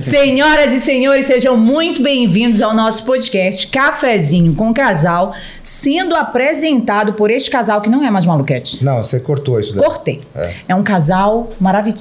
Senhoras e senhores, sejam muito bem-vindos ao nosso podcast Cafezinho com Casal, sendo apresentado por este casal que não é mais maluquete. Não, você cortou isso daí. Cortei. É. É um casal maravilhoso.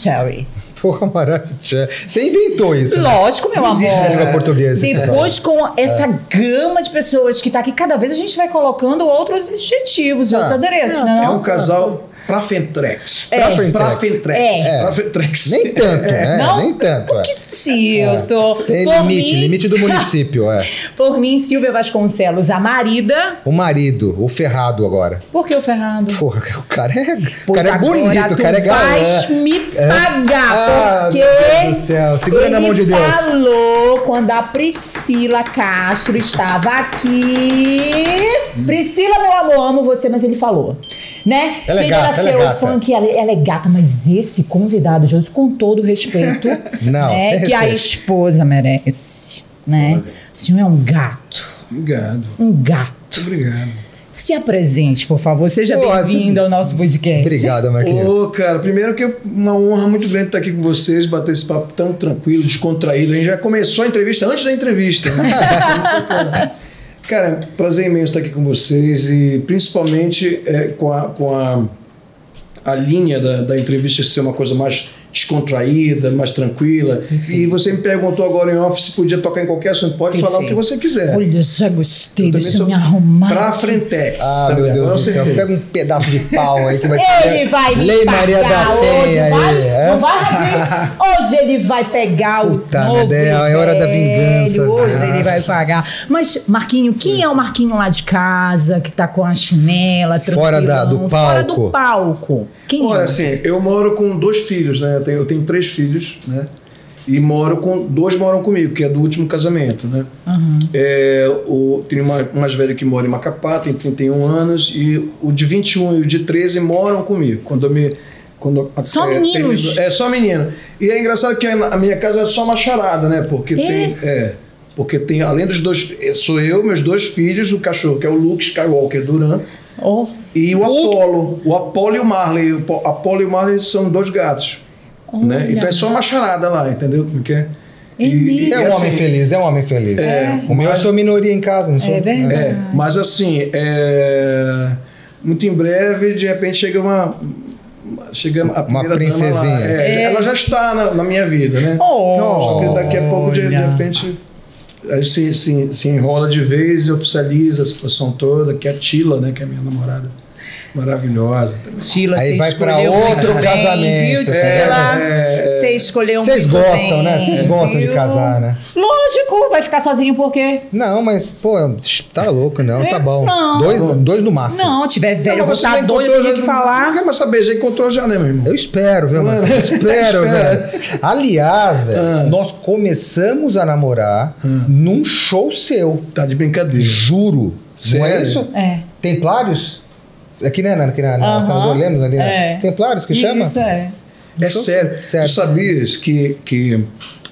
Porra, maravilha. Você inventou isso. né? Lógico, meu Não amor. existe língua portuguesa. Depois, com essa É. gama de pessoas que tá aqui, cada vez a gente vai colocando outros adjetivos, Ah, outros adereços, é, né? É um casal pra Fentrex. É. Pra frente. Pra Fentrex. É. Pra Fentrex. Nem tanto, né? Não? Nem tanto. é. Cito. Tem Por limite, mim- limite do município, é. Por mim, Silvia Vasconcelos, a marida. O marido, o ferrado agora. Por que o Fernando? Porra, o cara é, o cara é bonito, o cara é galã. me pagar, Ah, porque meu Deus do céu. Segura na mão de Deus. falou quando a Priscila Castro estava aqui. Priscila, meu amor, amo você, mas ele falou, né? Ela é que gata, ela é gata. que ela, ela é gata, mas esse convidado de hoje, com todo respeito, Não, né, que a respeito. esposa merece, né? O senhor é um gato, Obrigado. um gato. Obrigado. Se apresente, por favor. Seja bem-vindo ao nosso podcast. Obrigado, Marquinhos. Ô, cara, primeiro que é uma honra muito grande estar aqui com vocês, bater esse papo tão tranquilo, descontraído. A gente já começou a entrevista antes da entrevista, né? cara, prazer imenso estar aqui com vocês e principalmente é, com, a, com a, a linha da, da entrevista ser uma coisa mais descontraída, mais tranquila. E você me perguntou agora em off se podia tocar em qualquer assunto. Pode falar o que você quiser. Olha, já gostei, deixa eu sou me arrumar. Pra aqui. Frentex. Ah, meu Deus Agora do céu. Pega um pedaço de pau aí que vai Ele vai me Lei pagar Maria da hoje, Penha vai, aí. é? Não vai fazer. Hoje ele vai pegar Puta o novo merda, é a hora da vingança, Hoje velho. ele vai pagar. Mas, Marquinho, quem é o Marquinho lá de casa, que tá com a chinela, Fora da- do tranquilão, Fora palco. do palco. Quem Olha, é? assim, eu moro com dois filhos, né? Eu tenho, eu tenho três filhos, né? E moro com. Dois moram comigo, que é do último casamento, né? Aham. É, o, tem uma mais velho que mora em Macapá, tem 31 anos, e o de 21 e o de 13 moram comigo. Quando eu me. Quando, Só meninos? termino- é, só menino. E é engraçado que a minha casa é só uma charada, né? Porque É? tem. É. Porque tem, além dos dois. Sou eu, meus dois filhos, o cachorro, que é o Luke Skywalker Duran. Oh, E o Apollo. O Apollo e o Marley. O Po- Apollo e o Marley são dois gatos. Né? olha. Então é só uma charada lá, entendeu? como que é? É mesmo? É um homem feliz, é um homem feliz. É. o meu eu Mas- sou minoria em casa, não sou? É verdade. É, mas assim, é, muito em breve, de repente chega uma. Chega a Uma princesinha. É, É. Ela já está na, na minha vida, né? Oh, Só que daqui a pouco, de, de repente, aí se, se, se enrola de vez e oficializa a situação toda, que é a Tila, né? Que é a minha namorada. Maravilhosa. Tila, Aí vai pra escolheu outro bem, casamento, Viu, é, é, Você escolheu Vocês muito gostam, bem, né? Vocês gostam de casar, né? Lógico, vai ficar sozinho por quê? Não, mas, pô, tá louco, não, tá bom. Não. Dois, dois no máximo. Não, tiver velho, eu Não, vou mas você estar doido, eu tenho que já- Não falar. quer mais saber, já encontrou já, né, meu irmão? Eu espero, viu, mano? Eu espero, velho. Aliás, velho, nós começamos a namorar num show seu. Tá de brincadeira. Juro. Não é Sério? isso? É. Templários? Aqui, né? Aqui na, na Aham. Senador Lemos, ali, né? É. Templários que chama? Isso é. É Show sério. sério. Tu sabias que, que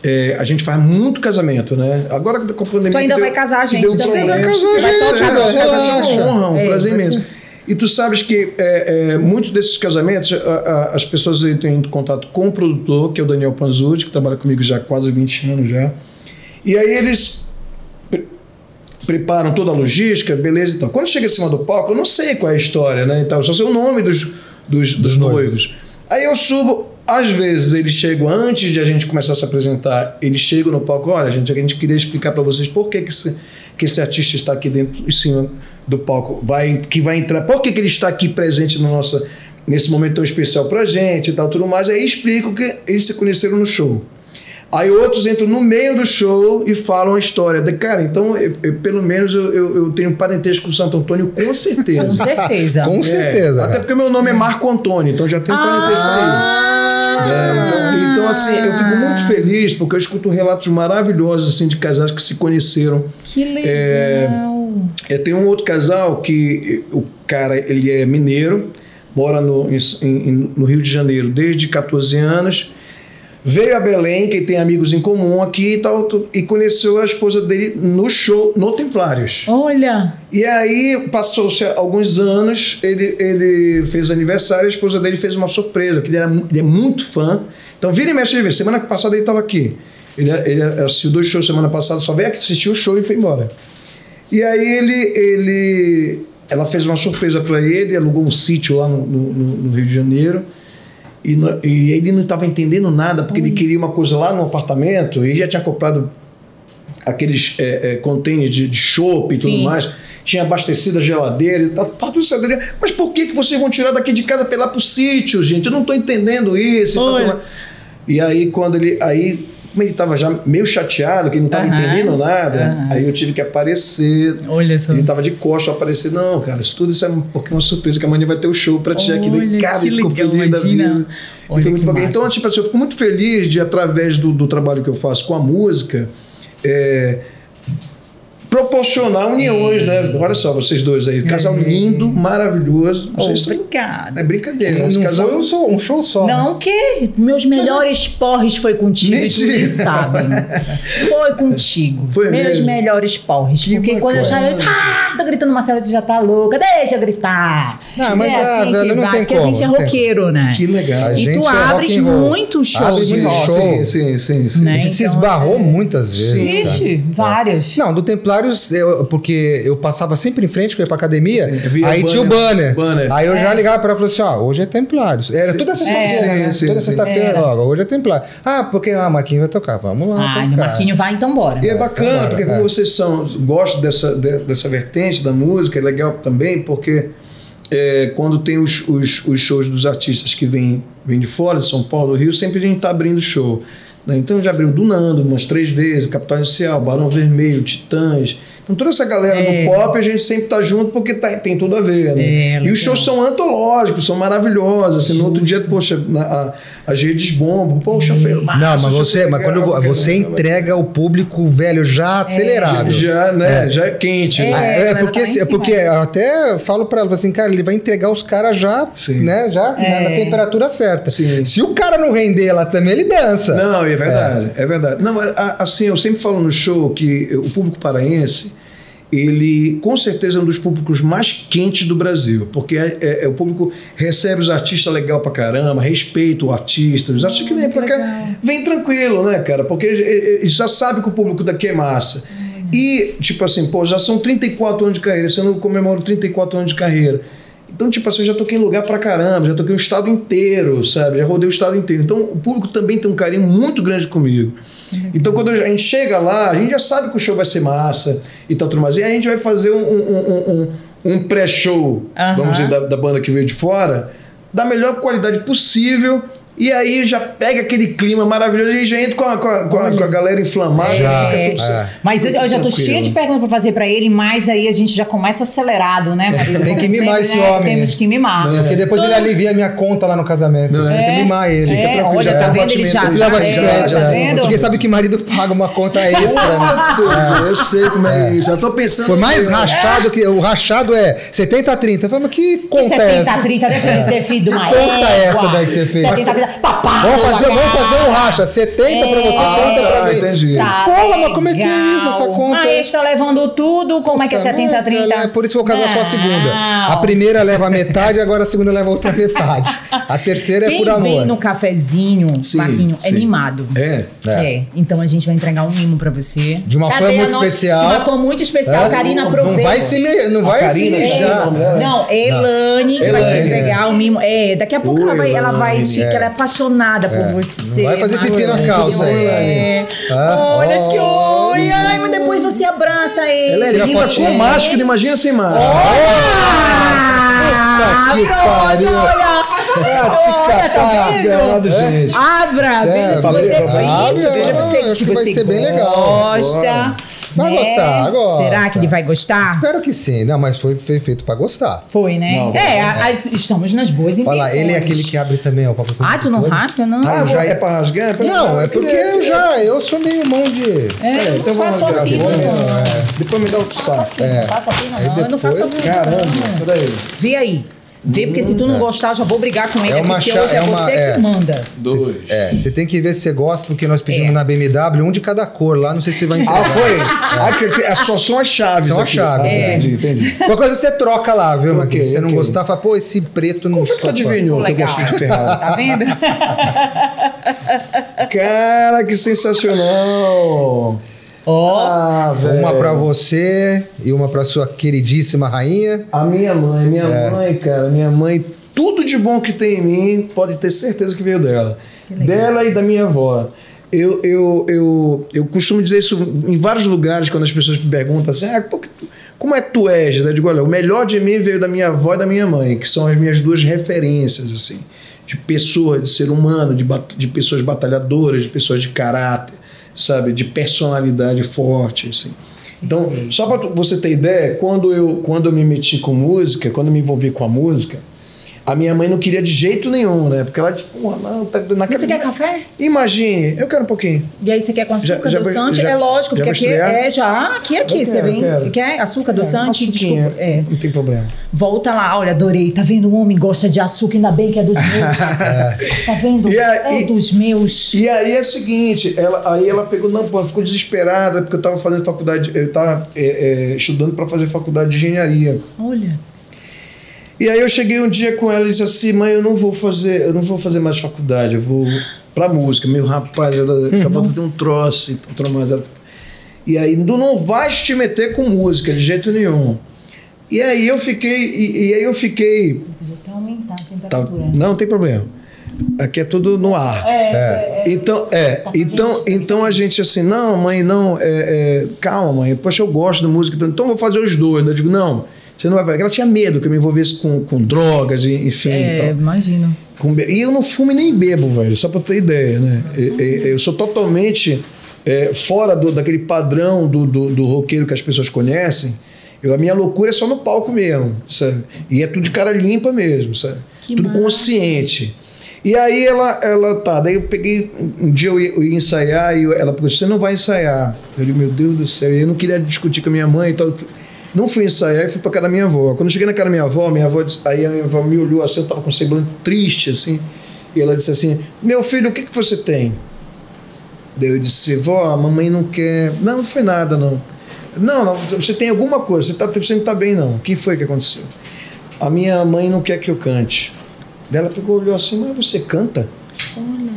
é, a gente faz muito casamento, né? Agora com a pandemia. Tu ainda que vai casar gente deu também. Você vai casar a Vai gente, tocar, velho, vai fazer relaxa. uma honra, um É, prazer vai imenso. ser. E tu sabes que é, é, muitos desses casamentos, a- a- as pessoas entram em contato com o produtor, que é o Daniel Panzucci, que trabalha comigo já há quase 20 anos já. E aí eles preparam toda a logística, beleza e tal. Quando chega em cima do palco, eu não sei qual é a história, né? Então, só sei o nome dos, dos, dos noivos. Aí eu subo, às vezes eles chegam antes de a gente começar a se apresentar, eles chegam no palco, olha, gente, a gente queria explicar para vocês por que, que, esse, que esse artista está aqui dentro, em cima do palco, vai, que vai entrar, por que, que ele está aqui presente no nossa, nesse momento tão especial pra gente e tal, tudo mais. Aí explico que eles se conheceram no show. Aí outros entram no meio do show e falam a história. De, cara, então, eu- eu- pelo menos eu, eu, eu tenho parentesco com o Santo Antônio, com certeza. Com certeza. Com É, certeza. até velho. porque meu nome é Marco Antônio, então já tenho parentesco com ele. Ah! É, então, então, assim, eu fico muito feliz porque eu escuto relatos maravilhosos assim, de casais que se conheceram. Que legal. É, tem um outro casal que o cara ele é mineiro, mora no, em- em- no Rio de Janeiro desde 14 anos. Veio a Belém, que tem amigos em comum aqui e tal, e conheceu a esposa dele no show, no Templários. Olha. E aí, passou-se alguns anos, ele, ele fez aniversário, a esposa dele fez uma surpresa, que ele, era, ele é muito fã. Então, vira e mexe, ele vê. semana passada ele estava aqui. Ele, ele assistiu dois shows semana passada, só veio aqui assistir o show e foi embora. E aí ele, ele ela fez uma surpresa para ele, alugou um sítio lá no, no, no Rio de Janeiro. E, no, e, ele não estava entendendo nada, porque ele queria uma coisa lá no apartamento, e já tinha comprado aqueles é, é, containers de, de chopp e Sim. tudo mais, tinha abastecido a geladeira e tal, tá tudo certo. Mas por que, que vocês vão tirar daqui de casa para ir lá pro sítio, gente? Eu não estou entendendo isso. E aí, quando ele. Aí como ele estava já meio chateado, que ele não estava uhum. entendendo nada, uhum. aí eu tive que aparecer. Olha só. Ele estava de costas aparecer. Não, cara, isso tudo isso é um pouquinho uma surpresa, que amanhã vai ter o show para ti aqui. Daí, cara, ficou legal, feliz imagina. da vida. Olha, muito então, tipo assim, eu fico muito feliz de, através do, do trabalho que eu faço com a música, é, proporcionar uniões, né? Olha só, vocês dois aí. Casal é. lindo, maravilhoso. Oh, obrigada. É brincadeira. Não casal... foi um, só, um show só. Não, né? que meus melhores porres foi contigo, Mentira. sabem. Foi contigo. Foi Meus mesmo? melhores porres. Que porque quando eu já... Ah, tô gritando, Marcelo, tu já tá louca. Deixa eu gritar. Não, mas é assim velho, não vai, tem porque como. a gente é roqueiro, né? Que legal. E tu é abres muito show. Abre muito show. Sim, sim, sim. sim. Né? Então, se esbarrou é... muitas vezes. Ixi, várias. Não, do Templário Templários, eu, porque eu passava sempre em frente, que eu ia pra academia, sim, aí tinha o banner. banner. Aí eu é. já ligava pra ela e falei assim: ó, hoje é Templários. Era sim. toda sexta-feira. É, né? Toda sexta-feira, ó, hoje é Templário. Ah, porque a ah, Marquinhos vai tocar. Vamos lá. Ah, o Marquinhos vai, então bora. E é bacana, porque como é. vocês são, gostam dessa, dessa vertente da música, é legal também, porque. É, quando tem os, os, os, shows dos artistas que vêm vem de fora, de São Paulo, do Rio, sempre a gente está abrindo show. Né? Então já abriu do Nando umas três vezes, Capital Inicial, Barão Vermelho, Titãs. Então toda essa galera é. do pop a gente sempre tá junto porque tá, tem tudo a ver. Né? É, e os shows são antológicos, são maravilhosos. Assim, no outro dia, poxa, a, as redes bombam, poxa, foi Não, mas você, mas quando você entrega o público velho já é. acelerado. Já, né? É. Já é quente. É, né? é porque, tá porque eu até falo para ela assim, cara, ele vai entregar os caras já, Sim. né? Já na, na, temperatura certa. Sim. Se o cara não render lá também, ele dança. Não, é verdade, é, verdade. Não, assim, eu sempre falo no show que o público paraense ele com certeza é um dos públicos mais quentes do Brasil, porque é, é, é o público recebe os artistas legal pra caramba, respeita o artista, os artistas que vêm pra cá, vem tranquilo, né, cara? Porque eles já sabem que o público daqui é massa. E, tipo assim, pô, já são 34 anos de carreira, eu não comemoro 34 anos de carreira. Então, tipo assim, eu já toquei em lugar pra caramba, já toquei o estado inteiro, sabe? Já rodei o estado inteiro. Então, o público também tem um carinho muito grande comigo. Uhum. Então, quando a gente chega lá, a gente já sabe que o show vai ser massa e tal, tudo mais. E aí a gente vai fazer um, um, um, um pré-show, uhum. vamos dizer, da, da banda que veio de fora, da melhor qualidade possível e aí já pega aquele clima maravilhoso e já entra com a, com a, com a, com a galera inflamada. É, é. Mas eu, eu, já tô cheia de perguntas para fazer para ele, mas aí a gente já começa acelerado, né? Marido? Tem que mimar esse né? homem. Temos que mimar. Porque depois ele alivia a minha conta lá no casamento. Não, Tem que mimar ele. É, Fica olha, tá vendo? Ele já, tá, é, tá vendo? Porque sabe que marido paga uma conta extra. né? Eu sei como é, isso. Eu tô pensando. Por mais rachado que. O rachado é 70 a 30. Eu falo, mas que conta é essa? 70 a 30, deixa de ser filho de uma Que conta é essa daí que você fez? 70 a 30. Papá! fazer, vamos fazer um racha. 70 é. pra você, 30 ah, pra mim. Entendi. Tá Porra, mas como é que é isso, essa conta? Aí está levando tudo, como é que é 70 30? É, por isso que eu vou casar só a segunda. A primeira leva a metade, agora a segunda leva a outra metade. A terceira é por amor. Quem vem no cafezinho, sim, Marquinho, é sim. é mimado. É? é? É. Então a gente vai entregar um mimo pra você. De uma forma muito especial. De uma forma muito especial. É? Karina aproveita. Não vai se, me, não vai se mijar. Não, Elane vai te entregar o mimo. É, daqui a pouco ela vai, ela vai te... que ela é apaixonada por você vai fazer pipi na calça aí. É. Ah, Olha oh. que oi. Ai, mas depois você abraça ele. Ela é linda com máscara, imagina sem máscara. Puta que pariu. Olha, olha, tá vendo? Gente. Abra, veja se você... Isso, veja você, se você ser bem legal. gosta. Vai né? gostar, agora. Será que ele vai gostar? Espero que sim. Não, mas foi, foi feito pra gostar. Foi, né? Não, é, as, estamos nas boas intenções. Fala, ele é aquele que abre também o papo Ah, tu não rasga, não? Ah, já é pra rasgar? É pra não, é porque eu já, eu sou meio mão de... É, é então vamos rasgar. É. Depois me dá outro saco. É. Não faça fina, não. Eu não faço fina. Caramba, peraí. Vê aí. Vê, porque se tu não é. gostar, eu já vou brigar com ele, é uma porque hoje é, é uma, você é, que manda. Dois. É, você tem que ver se você gosta, porque nós pedimos é. na BMW um de cada cor lá, não sei se você vai entender. Ah, foi? É. Ah, só são as chaves São as chaves. Ah, é. Entendi, entendi. Qualquer coisa você troca lá, viu, okay, Se você okay. não gostar, fala, pô, esse preto não... Como você adivinhou que eu gosto de Ferrari? Tá vendo? Cara, que sensacional! Ó, ah, uma para você e uma para sua queridíssima rainha. A minha mãe, minha é. mãe, cara, minha mãe, tudo de bom que tem em mim, pode ter certeza que veio dela. Que dela e da minha avó. Eu, eu, eu, eu costumo dizer isso em vários lugares quando as pessoas me perguntam assim: ah, como é que tu és? Eu digo: olha, o melhor de mim veio da minha avó e da minha mãe, que são as minhas duas referências, assim, de pessoa, de ser humano, de, de pessoas batalhadoras, de pessoas de caráter sabe, de personalidade forte, assim. Então, só para você ter ideia, quando eu, quando eu me meti com música, quando eu me envolvi com a música, a minha mãe não queria de jeito nenhum, né? Porque ela, tipo, não, tá na Você quer café? Imagine, eu quero um pouquinho. E aí você quer com açúcar já, adoçante? Já, é lógico, porque aqui é já. Aqui, aqui, quero, você vem. Quero. Quer açúcar adoçante? É, desculpa. É. Não tem problema. Volta lá, olha, adorei. Tá vendo? O homem gosta de açúcar, ainda bem que é dos meus. é. Tá vendo? E é dos meus. E aí é o seguinte, ela, aí ela pegou, não, pô, ficou desesperada, porque eu tava fazendo faculdade, eu tava é, é estudando para fazer faculdade de engenharia. Olha. E aí eu cheguei um dia com ela e disse assim, mãe, eu não vou fazer, eu não vou fazer mais faculdade, eu vou pra música. Meu rapaz, ela só falta ter um troço, então, mais ela... E aí, tu não vais te meter com música de jeito nenhum. E aí eu fiquei, e, e aí eu fiquei. Até aumentar a temperatura. Tá, não, não tem problema. Aqui é tudo no ar. É, é. é, é. Então, é, tá então, então a gente assim, não, mãe, não, é, é, calma, mãe, poxa, eu gosto da música, então vou fazer os dois. Eu digo, não, você não vai. Ela tinha medo que eu me envolvesse com, com drogas, enfim. É, imagino. E eu não fumo nem bebo, velho, só pra ter ideia, né? Eu, eu sou totalmente é, fora do, daquele padrão do, do, do roqueiro que as pessoas conhecem. Eu, a minha loucura é só no palco mesmo, sabe? E é tudo de cara limpa mesmo, sabe? Que tudo massa. consciente. E aí ela, ela tá, daí eu peguei, um dia eu ia, eu ia ensaiar e ela falou, você não vai ensaiar. Eu falei, meu Deus do céu, eu não queria discutir com a minha mãe e tal. Não fui ensaiar e fui pra casa da minha avó. Quando eu cheguei na casa da minha avó, minha avó disse, aí a minha avó me olhou assim, eu tava com um semblante triste, assim. E ela disse assim: Meu filho, o que, que você tem? Daí eu disse: Vó, a mamãe não quer. Não, não foi nada, não. Não, não, você tem alguma coisa, você, tá, você não tá bem, não. O que foi que aconteceu? A minha mãe não quer que eu cante. Daí ela pegou, olhou assim: Mas você canta? Olha.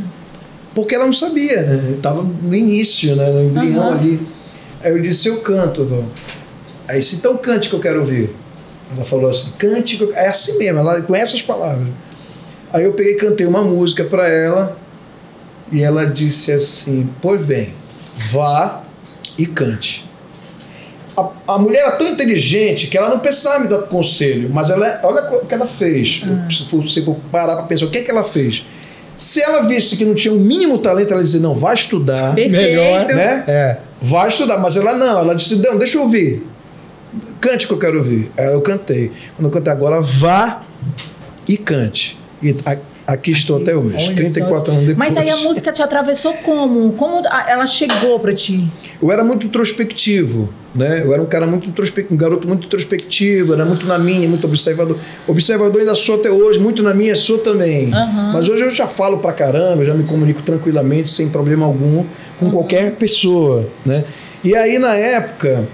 Porque ela não sabia, né? Eu tava no início, né? No embrião uhum. ali. Aí eu disse: Eu canto, vó. Aí disse, então cante que eu quero ouvir. Ela falou assim, cante que eu... É assim mesmo, ela conhece as palavras. Aí eu peguei e cantei uma música para ela e ela disse assim, pois bem, vá e cante. A, a mulher era tão inteligente que ela não precisava me dar conselho, mas ela, olha o que ela fez. Ah. Se você parar para pensar, o que, é que ela fez? Se ela visse que não tinha o um mínimo talento, ela dizia, não, vai estudar. Perfeito. Melhor, né? É. Vai estudar. Mas ela não, ela disse, não, deixa eu ouvir. Cante que eu quero ouvir. Aí eu cantei. Quando eu cantei agora, vá e cante. E aqui estou até hoje, Olha 34 só. anos depois. Mas aí a música te atravessou como? Como ela chegou para ti? Eu era muito introspectivo, né? Eu era um cara muito introspectivo, um garoto muito introspectivo, era muito na minha, muito observador. Observador ainda sou até hoje, muito na minha sou também. Uhum. Mas hoje eu já falo pra caramba, já me comunico tranquilamente, sem problema algum, com uhum. qualquer pessoa, né? E aí na época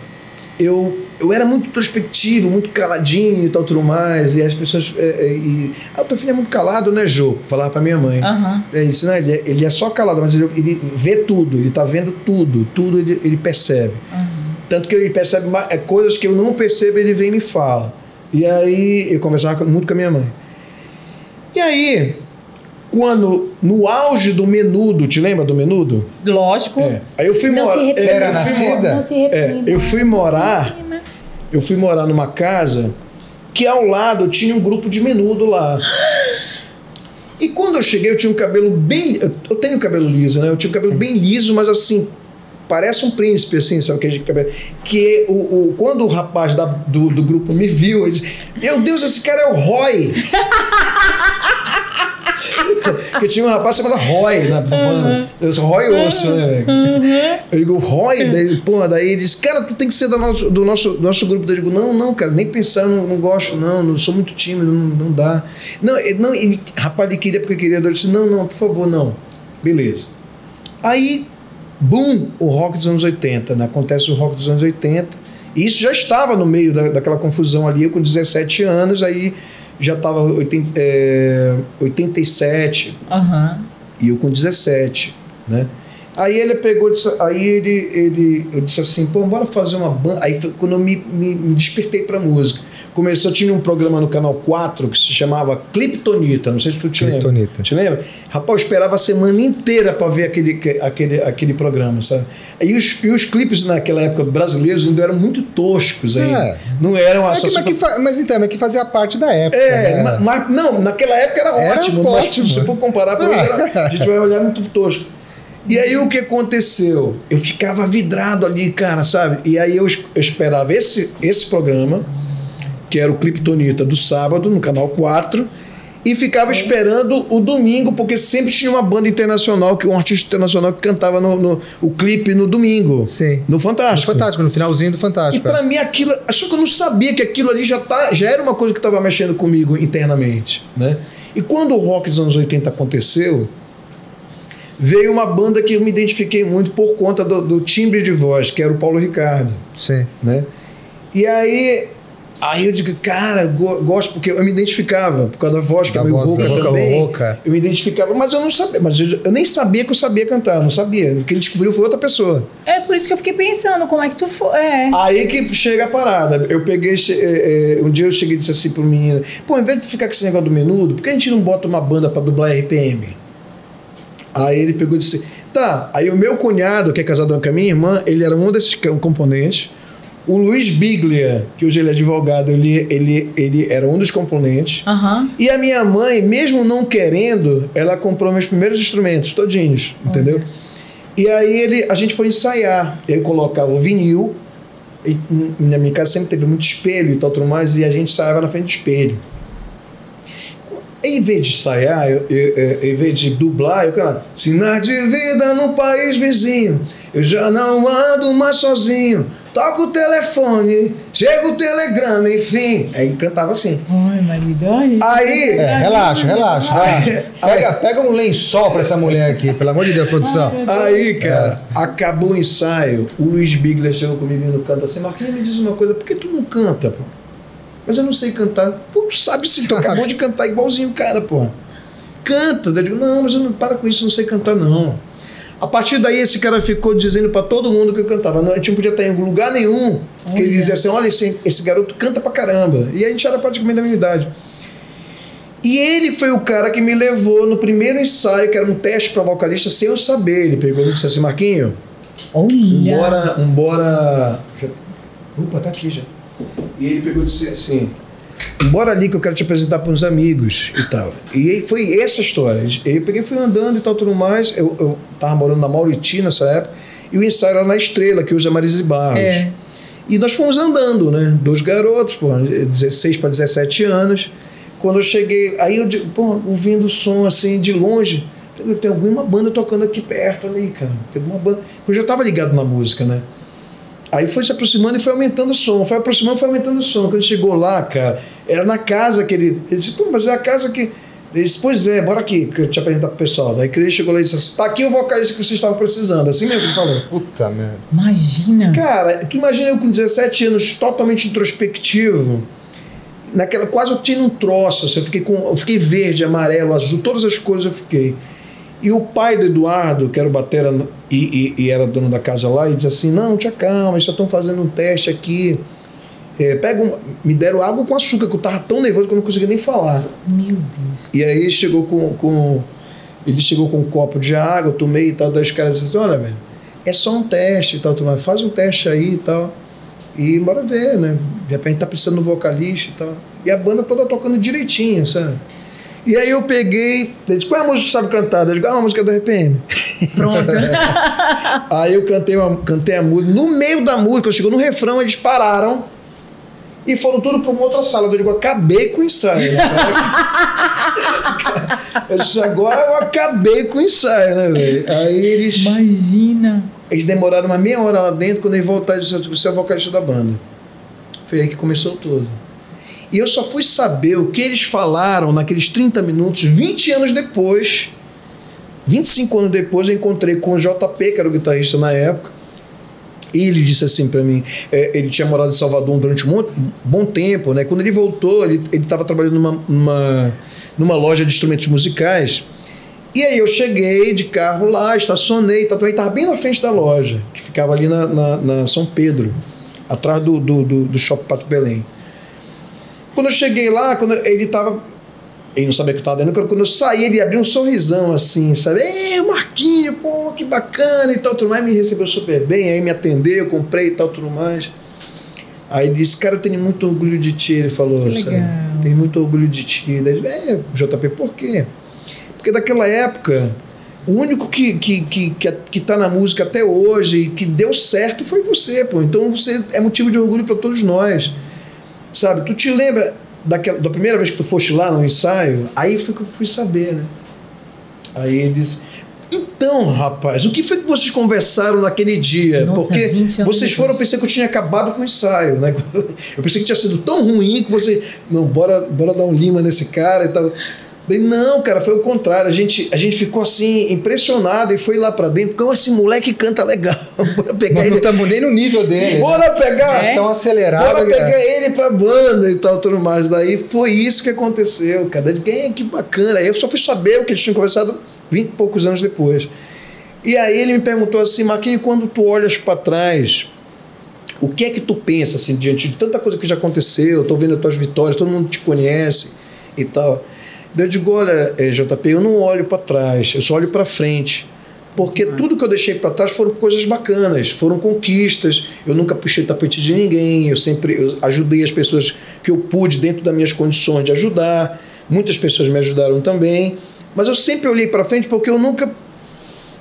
eu eu era muito introspectivo, muito caladinho e tal, tudo mais. E as pessoas. É, é, e, ah, teu filho é muito calado, né, Jô? Falava pra minha mãe. Uhum. É isso, né? Ele é, ele é só calado, mas ele, ele, vê tudo, ele tá vendo tudo, tudo ele, ele percebe. Uhum. Tanto que ele percebe é, coisas que eu não percebo, ele vem e me fala. E aí eu conversava muito com a minha mãe. E aí, quando no auge do menudo, te lembra do menudo? Lógico. É. Aí eu fui morar. Era nascida? É, eu fui morar eu fui morar numa casa que ao lado tinha um grupo de menudo lá. E quando eu cheguei, eu tinha um cabelo bem. Eu tenho cabelo liso, né? Eu tinha um cabelo bem liso, mas assim, parece um príncipe, assim, sabe? Que, cabelo. que o, o, quando o rapaz da, do, do grupo me viu, ele disse: Meu Deus, esse cara é o Roy! Porque tinha um rapaz chamado Roy na banda. Eu sou Roy Osso, né, velho? Uhum. Eu digo, Roy, daí, pô, daí ele disse, cara, tu tem que ser do nosso, do nosso, do nosso grupo. Eu digo, não, não, cara, nem pensar, não, não gosto, não, não sou muito tímido, não, não dá. Não, não ele, rapaz, ele queria porque queria. Eu disse, não, não, por favor, não. Beleza. Aí, boom, o rock dos anos 80, né? Acontece o rock dos anos 80. E isso já estava no meio da, daquela confusão ali, eu com 17 anos, aí já estava é, 87 uhum. e eu com 17, né? Aí ele pegou, disse, aí ele, ele, eu disse assim, pô, bora fazer uma banda. Aí foi quando eu me, me, me despertei pra música. Começou, tinha um programa no canal 4 que se chamava Cliptonita, não sei se tu te Cliptonita. lembra. Te lembra? Rapaz, eu esperava a semana inteira para ver aquele, aquele, aquele programa, sabe? E os, e os clipes naquela época brasileiros ainda eram muito toscos aí. É. Não eram é mas, fa... mas então, é que fazia parte da época. É, né? mas, não, naquela época era, era ótimo, ótimo. Mas se for comparar, ah. a gente vai olhar muito tosco. E aí o que aconteceu? Eu ficava vidrado ali, cara, sabe? E aí eu, eu esperava esse, esse programa, que era o Cliptonita do sábado, no canal 4, e ficava esperando o domingo, porque sempre tinha uma banda internacional, que um artista internacional que cantava no, no o clipe no domingo. Sim. No Fantástico. No Fantástico, no finalzinho do Fantástico. E pra é. mim aquilo. Só que eu não sabia que aquilo ali já, tá, já era uma coisa que estava mexendo comigo internamente. Né? E quando o rock dos anos 80 aconteceu, veio uma banda que eu me identifiquei muito por conta do, do timbre de voz, que era o Paulo Ricardo. Sim. Né? E aí Aí eu digo, cara, gosto, porque eu me identificava, por causa da voz, que da é meio rouca também. Rouca. Eu me identificava, mas eu não sabia, mas eu, eu, nem sabia que eu sabia cantar, não sabia. Quem descobriu foi outra pessoa. É por isso que eu fiquei pensando, como é que tu foi. É. Aí que chega a parada. Eu peguei, é, é, um dia eu cheguei e disse assim pro menino, pô, em vez de ficar com esse negócio do menudo, por que a gente não bota uma banda para dublar RPM? Aí ele pegou e disse: tá. Aí o meu cunhado, que é casado com a minha irmã, ele era um desses componentes. O Luiz Biglia, que hoje ele é advogado, ele, ele, ele era um dos componentes. Uhum. E a minha mãe, mesmo não querendo, ela comprou meus primeiros instrumentos, todinhos, entendeu? E aí ele, a gente foi ensaiar. Eu colocava o vinil, e, na minha casa sempre teve muito espelho e tal, tudo mais, e a gente ensaiava na frente do espelho. Em vez de ensaiar, eu, eu, eu, em vez de dublar, eu quero sinais de vida no país vizinho. Eu já não ando mais sozinho. Toca o telefone, chega o telegrama, enfim. Aí cantava assim. Ai, marido. Aí. É, relaxa, relaxa. Aí, pega, pega um lençol pra essa mulher aqui, pelo amor de Deus, produção. Ai, aí, cara, é. acabou o ensaio. O Luiz Bigler chegou comigo no canto assim: Marquinhos, me diz uma coisa, por que tu não canta, pô? Mas eu não sei cantar. Pô, tu sabe se tu acabou de cantar igualzinho o cara, pô. Canta. Ele digo, não, mas eu não para com isso, eu não sei cantar, não. A partir daí, esse cara ficou dizendo para todo mundo que eu cantava. Não, a gente não podia estar em lugar nenhum. Que ele dizia assim: olha, esse, esse garoto canta pra caramba. E a gente era praticamente da mesma idade. E ele foi o cara que me levou no primeiro ensaio, que era um teste para vocalista, sem eu saber. Ele pegou e disse assim: Marquinho, Olha. embora. embora... Opa, tá aqui já. E ele pegou e disse assim: Bora ali que eu quero te apresentar para uns amigos e tal. E foi essa história. Eu peguei fui andando e tal, tudo mais. Eu, eu tava morando na Mauriti nessa época. E o ensaio era na Estrela, que hoje é Marise Barros. É. E nós fomos andando, né? Dois garotos, pô, 16 para 17 anos. Quando eu cheguei, aí eu, pô, ouvindo o som assim de longe, tem alguma banda tocando aqui perto ali, cara. Tem alguma banda. Eu já estava ligado na música, né? Aí foi se aproximando e foi aumentando o som, foi aproximando foi aumentando o som. Quando chegou lá, cara, era na casa que ele. Ele disse, pô, mas é a casa que. Ele disse, pois é, bora aqui, que eu te apresentar pro pessoal. Daí ele chegou lá e disse assim, tá aqui o vocalista que vocês estavam precisando. Assim mesmo que ele falou. Puta merda. Imagina. Cara, tu imagina eu com 17 anos, totalmente introspectivo. Naquela, quase eu tinha um troço, assim, eu fiquei com. Eu fiquei verde, amarelo, azul, todas as cores eu fiquei. E o pai do Eduardo, que era o batera e, e, e, era dono da casa lá, e disse assim: Não, te acalma, só estão fazendo um teste aqui. É, pega um, me deram água com açúcar, que eu tava tão nervoso que eu não conseguia nem falar. Meu Deus. E aí chegou com, com. Ele chegou com um copo de água, eu tomei e tal. Daí os caras disseram: Olha, velho, é só um teste e tal, faz um teste aí e tal. E bora ver, né? De repente tá precisando de um vocalista e tal. E a banda toda tocando direitinho, sabe? E aí eu peguei, ele disse, qual é a música que você sabe cantar? Eu digo, ah, a música do RPM. Pronto. aí eu cantei, uma, cantei a música. No meio da música, eu chegou no refrão, eles pararam e foram tudo para uma outra sala. Eu digo, acabei com o ensaio. Né? eu disse, agora eu acabei com o ensaio, né, velho? Aí eles. Imagina! Eles demoraram uma meia hora lá dentro, quando eles voltaram, eles disseram, você é o vocalista da banda. Foi aí que começou tudo. E eu só fui saber o que eles falaram naqueles 30 minutos, 20 anos depois. 25 anos depois, eu encontrei com o JP, que era o guitarrista na época. Ele disse assim para mim, é, ele tinha morado em Salvador durante um bom tempo, né? Quando ele voltou, ele estava trabalhando numa, numa, numa loja de instrumentos musicais. E aí eu cheguei de carro lá, estacionei, tatuei, estava bem na frente da loja, que ficava ali na, na, na São Pedro, atrás do, do, do, do Shopping Pato Belém. Quando eu cheguei lá, quando ele estava ele não sabia que eu estava dentro. Quando eu saí, ele abriu um sorrisão assim, sabe? Ei, Marquinho, pô, que bacana e tal, tudo mais. Me recebeu super bem, aí me atendeu, comprei e tal, tudo mais. Aí disse, cara, eu tenho muito orgulho de ti, ele falou, que sabe? Legal. Tenho muito orgulho de ti. Daí, é, JP, por quê? Porque daquela época, o único que, que, que, que, que tá na música até hoje e que deu certo foi você, pô. Então você é motivo de orgulho para todos nós. Sabe? Tu te lembra daquela, da primeira vez que tu foste lá no ensaio? Aí foi que eu fui saber, né? Aí ele disse. Então, rapaz, o que foi que vocês conversaram naquele dia? Nossa, Porque vocês foram, eu pensei que eu tinha acabado com o ensaio, né? Eu pensei que tinha sido tão ruim que você. Não, bora, bora dar um lima nesse cara e tal. Não, cara, foi o contrário. A gente, a gente ficou assim, impressionado e foi lá pra dentro. Como esse moleque canta legal. Bora pegar ele. Não estamos nem no nível dele. Bora né? pegar. É? Tão acelerado. Bora pegar ele pra banda e tal, tudo mais. Daí foi isso que aconteceu, cara. Quem que bacana. Eu só fui saber o que eles tinham conversado 20 e poucos anos depois. E aí ele me perguntou assim, Marquinhos, quando tu olhas para trás, o que é que tu pensa assim, diante de tanta coisa que já aconteceu, tô vendo as tuas vitórias, todo mundo te conhece e tal. Eu digo, olha, eh, JP, eu não olho para trás, eu só olho para frente. Porque Nossa. tudo que eu deixei para trás foram coisas bacanas, foram conquistas. Eu nunca puxei tapete de ninguém, eu sempre eu ajudei as pessoas que eu pude dentro das minhas condições de ajudar. Muitas pessoas me ajudaram também. Mas eu sempre olhei para frente porque eu nunca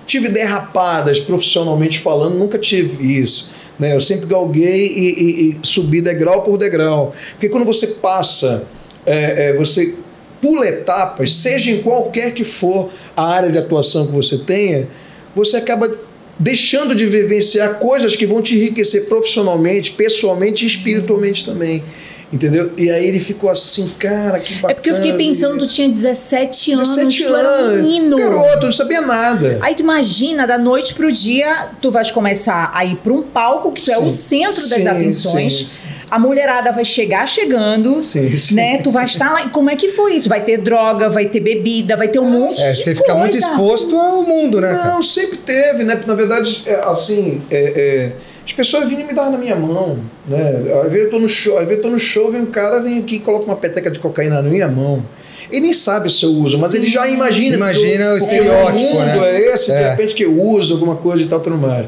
tive derrapadas profissionalmente falando, nunca tive isso. Né? Eu sempre galguei e, e, e subi degrau por degrau. Porque quando você passa, é, é, você pula etapas, seja em qualquer que for a área de atuação que você tenha, você acaba deixando de vivenciar coisas que vão te enriquecer profissionalmente, pessoalmente e espiritualmente também. Entendeu? E aí ele ficou assim, cara, que bacana. É porque eu fiquei pensando, tu tinha 17 anos, 17 tu era um menino. Garoto, não sabia nada. Aí tu imagina, da noite pro dia, tu vais começar a ir para um palco que tu sim, é o centro das sim, atenções. Sim, a mulherada vai chegar chegando, sim, sim. né? Tu vai estar lá. E como é que foi isso? Vai ter droga, vai ter bebida, vai ter um monte é, de você fica muito exposto ao mundo, né? Não, sempre teve, né? Na verdade, é, assim, é, é, as pessoas vinham me dar na minha mão, né? Às vezes eu tô no show, às vezes eu tô no show, vem um cara, vem aqui e coloca uma peteca de cocaína na minha mão. Ele nem sabe se eu uso, mas ele já imagina. Imagina o estereótipo, o mundo né? é esse, é. de repente que eu uso alguma coisa e tal, tudo mais.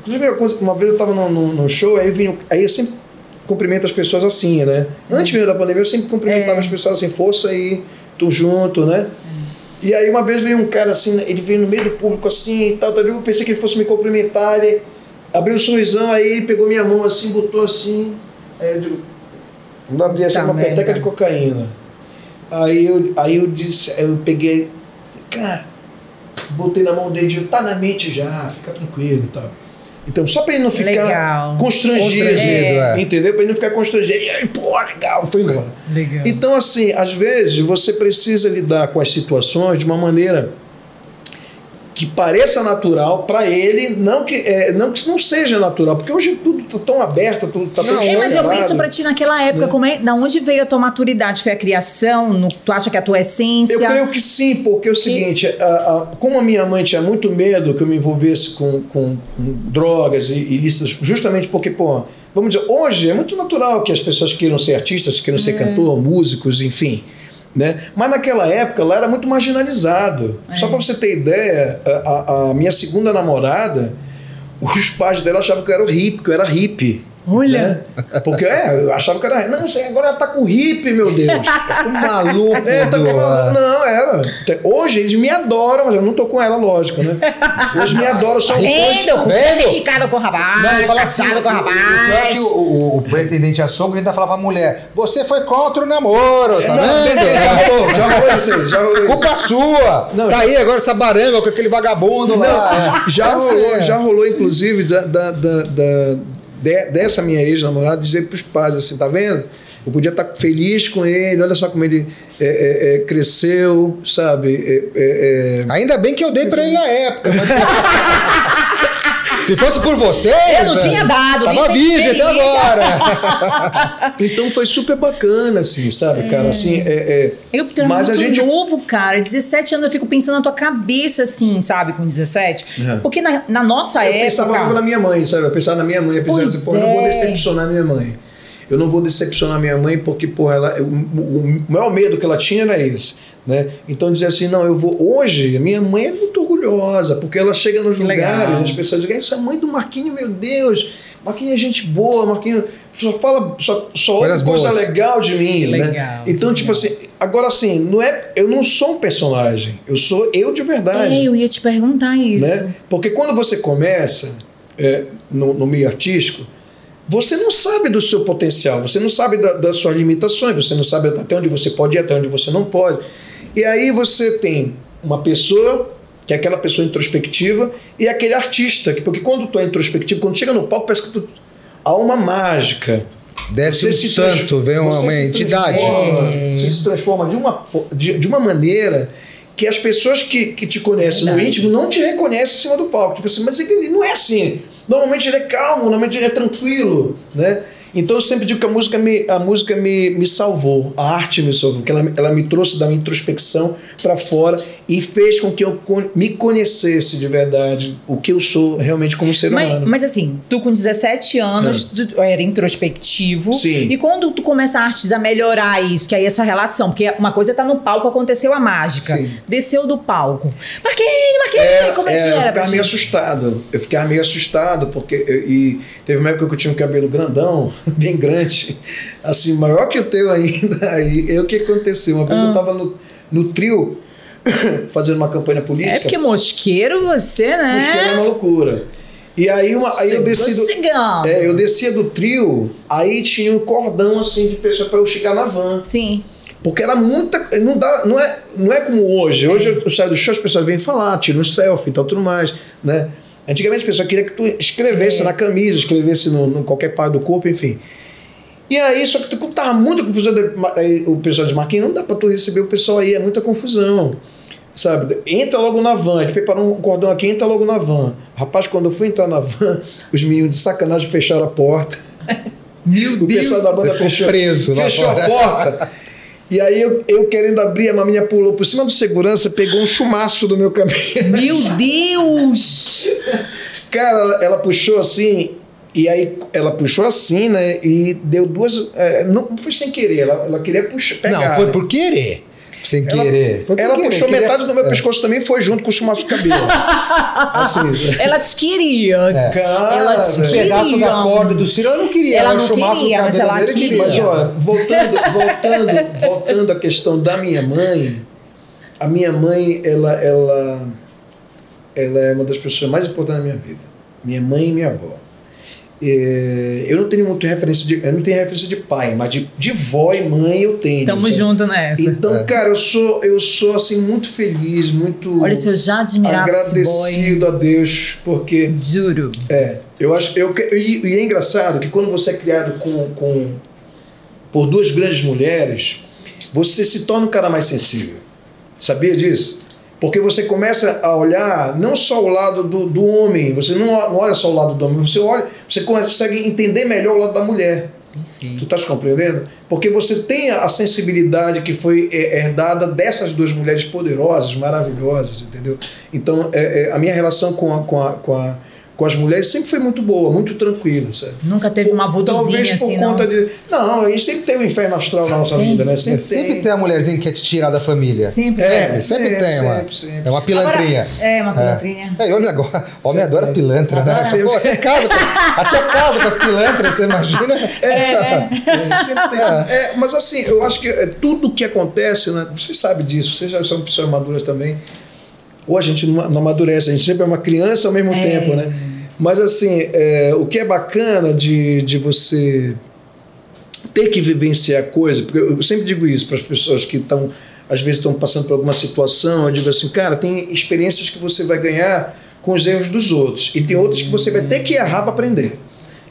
Inclusive, uma vez eu estava no, no, no, show, aí, vinha, aí eu sempre cumprimento as pessoas assim, né? Antes mesmo da pandemia, eu sempre cumprimentava é. as pessoas assim, força aí, tô junto, né? E aí uma vez veio um cara assim, ele veio no meio do público assim e tal, eu pensei que ele fosse me cumprimentar, ele abriu um sorrisão, aí ele pegou minha mão assim, botou assim, aí eu digo, não abri assim, tá uma merda. peteca de cocaína. Aí eu, aí eu disse, eu peguei, cara, botei na mão dele tá na mente já, fica tranquilo e tal. Então, só para ele não ficar legal. constrangido, constrangido é. entendeu? Para ele não ficar constrangido. E aí, pô, legal, foi embora. Legal. Então, assim, às vezes você precisa lidar com as situações de uma maneira que pareça natural para ele, não que, é, não que não seja natural, porque hoje tudo tá tão aberto, tudo tá tão É, mas eu penso para ti naquela época, é. como é, da onde veio a tua maturidade? Foi a criação? No, tu acha que é a tua essência? Eu creio que sim, porque é o seguinte, a, a, como a minha mãe tinha muito medo que eu me envolvesse com, com, com drogas e, ilícitas, justamente porque, pô, vamos dizer, hoje é muito natural que as pessoas queiram ser artistas, queiram ser é. cantor, músicos, enfim. Né? Mas naquela época lá era muito marginalizado. É. Só para você ter ideia, a, a, minha segunda namorada, os pais dela achavam que eu era hippie, que eu era hippie. Olha! Né? Porque é, eu achava que era. Não, agora ela tá com hippie, meu Deus. Tá com maluco. É, tá com maluco. Não, era. Hoje eles me adoram, mas eu não tô com ela, lógico, né? Hoje me adoram só Vendo, tá vendo? ficado com o rapaz, não, fala assim, com o rapaz. Não é que o, o, o pretendente a sogra ainda falava pra mulher: você foi contra o namoro, tá não, vendo? Já rolou, já rolou isso já rolou Culpa sua! Não, tá já... aí agora essa baranga com aquele vagabundo não, lá. Já, rolou, já rolou, inclusive, da, da, da, da de, dessa minha ex-namorada dizer para os pais assim, tá vendo? Eu podia estar tá feliz com ele, olha só como ele é, é, é, cresceu, sabe? É, é. Ainda bem que eu dei para ele na época. Mas... Se fosse por você. Eu não tinha dado. Tava virgem até agora. então foi super bacana, assim, sabe, cara? Assim, é, é... Eu, mas a gente novo, cara. 17 anos eu fico pensando na tua cabeça, assim, sabe, com 17. Uhum. Porque na, na nossa eu época. Eu pensava na minha mãe, sabe? Eu pensava na minha mãe. Eu pensava assim, pô, eu não vou é. decepcionar minha mãe. Eu não vou decepcionar minha mãe porque, porra, ela, o, o, o maior medo que ela tinha era esse. Né? Então dizer assim, não, eu vou. Hoje, a minha mãe é muito orgulhosa, porque ela chega nos Legal. lugares, as pessoas dizem, essa mãe do Marquinho, meu Deus, Marquinho é gente boa, Marquinho só fala, só, só ouve coisa legal de mim. Né? Legal, né? Então, tipo assim, agora assim, não é, eu não sou um personagem, eu sou eu de verdade. É, eu ia te perguntar isso. Né? Porque quando você começa é, no, no meio artístico, você não sabe do seu potencial, você não sabe da, das suas limitações, você não sabe até onde você pode ir, até onde você não pode. E aí você tem uma pessoa que é aquela pessoa introspectiva e aquele artista, que, porque quando tu é introspectivo, quando chega no palco, parece que tu, há uma mágica. Desce um santo, vem uma, uma entidade. Você se transforma de uma, de, de uma maneira que as pessoas que, que te conhecem Verdade. no íntimo não te reconhecem em cima do palco. Tipo assim, mas ele não é assim. Normalmente ele é calmo, normalmente ele é tranquilo, né? Então eu sempre digo que a música me, a música me, me salvou, a arte me salvou, que ela, ela me trouxe da introspecção para fora e fez com que eu me conhecesse de verdade, o que eu sou realmente como ser mas, humano. Mas assim, tu com 17 anos é. tu era introspectivo. Sim. E quando tu começa a artes a melhorar isso, que aí essa relação, porque uma coisa tá no palco, aconteceu a mágica. Sim. Desceu do palco. Marquinhos, Marquinhos, é, como é, é que era? Eu ficava meio assustado. Eu ficava meio assustado, porque. e teve uma época que eu tinha um cabelo grandão. bem grande, assim, maior que o teu ainda. Aí, o que aconteceu? Uma vez ah. eu estava no, no trio fazendo uma campanha política. É porque mosqueiro você, né? Mosqueiro é uma loucura. E aí, uma, aí eu desci do, é, eu descia do trio, aí tinha um cordão assim de pessoa para eu chegar na van. Sim. Porque era muita. Não, dá, não, é, não é como hoje. Hoje eu, saio do show, as pessoas vêm falar, tiram um selfie e tal, tudo mais. Né? Antigamente a pessoa queria que tu escrevesse é. na camisa, escrevesse no, no, qualquer parte do corpo, enfim. E aí, só que tu tava muita confusão, o pessoal de Marquinhos, não dá pra tu receber o pessoal aí, é muita confusão. Sabe? Entra logo na van, a gente preparou um cordão aqui, entra logo na van. Rapaz, quando eu fui entrar na van, os meninos de sacanagem fecharam a porta. Meu o Deus! O pessoal da banda fechou, preso fechou a porta. E aí eu, eu querendo abrir, a maminha pulou por cima do segurança, pegou um chumaço do meu cabelo. Meu Deus! Cara, ela, ela, puxou assim, e aí ela puxou assim, né? E deu duas. É, não foi sem querer, ela, ela queria puxar. Pegar, não, foi por querer. Sem ela, querer. Foi ela querer, puxou queria... metade do meu é. pescoço também foi junto com o chumaço do cabelo. assim, ela te queria. É. Cara, ela te queria. pedaço da corda do Ciro, ela não queria. Ela, ela não queria, mas ela dele, queria. Mas, olha, voltando, voltando, voltando à questão da minha mãe, a minha mãe, ela, ela, ela é uma das pessoas mais importantes da minha vida. Minha mãe e minha avó. É, eu não tenho muita referência de. Eu não tenho referência de pai, mas de, de vó e mãe eu tenho. Tamo sabe? junto nessa. Então, é. cara, eu sou, eu sou assim, muito feliz, muito. Olha, se eu já admirava Agradecido a Deus, porque. Juro. É. Eu acho. Eu, e, e é engraçado que quando você é criado com, com, por duas grandes mulheres, você se torna um cara mais sensível. Sabia disso? Porque você começa a olhar não só o lado do, do homem, você não olha só o lado do homem, você olha, você consegue entender melhor o lado da mulher. Sim. Tu estás compreendendo? Porque você tem a sensibilidade que foi é, herdada dessas duas mulheres poderosas, maravilhosas, entendeu? Então, é, é, a minha relação com a, com a, com a com as mulheres sempre foi muito boa, muito tranquila. Sabe? Nunca teve uma vuduzinha Talvez por assim, conta não? de. Não, a gente sempre tem um inferno astral na nossa Tem. vida, né? Sempre, sempre tem a mulherzinha que quer te tirar da família. Sempre. É, sempre, sempre, tem uma. sempre, sempre. É uma pilantrinha. Agora- é, uma pilantrinha. É, homem, agora, homem adora pilantra, né? Pô, até, casa com, até casa com as pilantras, você imagina? É, né? É, sempre tem. É, mas assim, eu acho que é, tudo que acontece, né? Vocês sabem disso, vocês já são pessoas maduras também. Ou a gente não, não amadurece, a gente sempre é uma criança ao mesmo É. tempo, né? Mas assim, é, o que é bacana de, de você ter que vivenciar coisa, porque eu sempre digo isso para as pessoas que estão, às vezes estão passando por alguma situação, eu digo assim, cara, tem experiências que você vai ganhar com os erros dos outros, e tem outras que você vai ter que errar para aprender.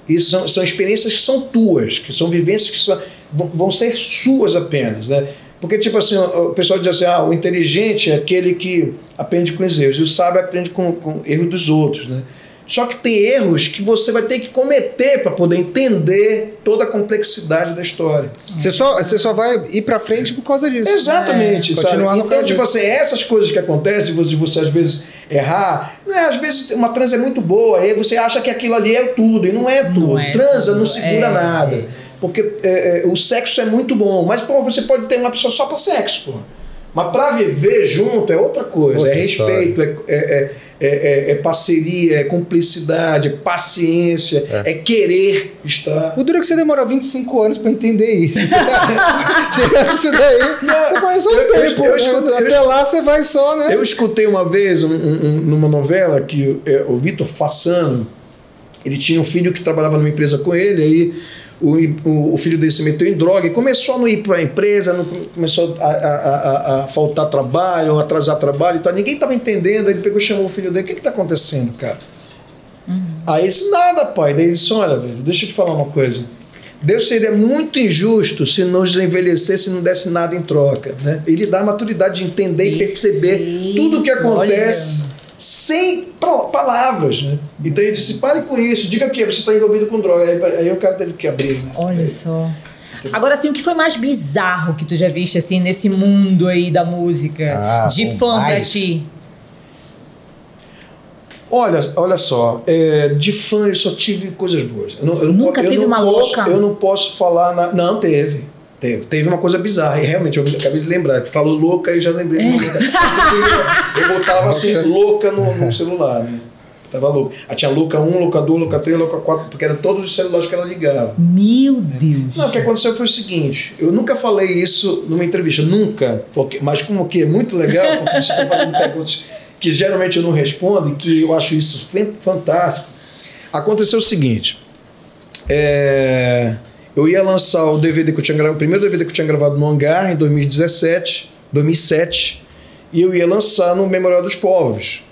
Isso são, são experiências que são tuas, que são vivências que são- vão, vão ser suas apenas, né? Porque, tipo assim, o pessoal diz assim, ah, o inteligente é aquele que aprende com os erros, e o sábio aprende com, com erro dos outros, né? Só que tem erros que você vai ter que cometer para poder entender toda a complexidade da história. Você só, você só vai ir pra frente por causa disso. Exatamente. É, sabe? continuar no Então, tipo assim, essas coisas que acontecem, de você, às vezes errar, não é, às vezes uma transa é muito boa, aí você acha que aquilo ali é tudo, e não é tudo. é transa tudo, não segura é. nada. Porque é, é, o sexo é muito bom, mas pô, você pode ter uma pessoa só para sexo, pô. Mas para viver junto é outra coisa, Outra é respeito, é, é, é, é- é parceria, é cumplicidade, é paciência, é, querer estar. O duro é que você demorou 25 anos pra entender isso. Tirando isso daí, você vai só um eu- eu- tempo. eu escuto- eu Até lá você vai só, né? Eu escutei uma vez um- um- um- numa novela que o Vitor Fassano, ele tinha um filho que trabalhava numa empresa com ele, aí o, o, o filho dele se meteu em droga e começou a não ir para a empresa, não, começou a, a- a- a faltar trabalho, ou atrasar trabalho e tal. Ninguém estava entendendo, ele pegou e chamou o filho dele, o que está acontecendo, cara? Aí ele disse, nada, pai. Daí ele disse, olha, velho, deixa eu te falar uma coisa. Deus seria muito injusto se nos envelhecesse e não desse nada em troca. Né? Ele dá a maturidade de entender e perceber Perfeito, tudo o que acontece olha. Sem pa- palavras. Né? Então ele disse, pare com isso, diga que você está envolvido com droga. Aí, aí o cara teve que abrir. Né? Olha só. Agora, assim, o que foi mais bizarro que tu já viste, assim, nesse mundo aí da música? Ah, de fã pra mais- ti? Olha, olha só, é, de fã eu só tive coisas boas. Eu não- eu não Nunca eu teve não uma posso- louca? Eu não posso falar. Na, não, teve. Teve. Teve uma coisa bizarra. E realmente, eu acabei de lembrar. Tu falou louca e eu já lembrei. É. Eu, eu botava assim, louca no, no celular, né? Tava louco. Aí tinha louca 1, louca 2, louca 3, louca 4, porque eram todos os celulares que ela ligava. Meu Deus. Não, o que aconteceu foi o seguinte: eu nunca falei isso numa entrevista, nunca. Porque, mas como que é muito legal, porque você está fazendo perguntas que geralmente eu não respondo e que eu acho isso fan- fantástico. Aconteceu o seguinte: é, eu ia lançar o DVD que eu tinha gravado, o primeiro DVD que eu tinha gravado no Hangar em 2017, 2007, e eu ia lançar no Memorial dos Povos.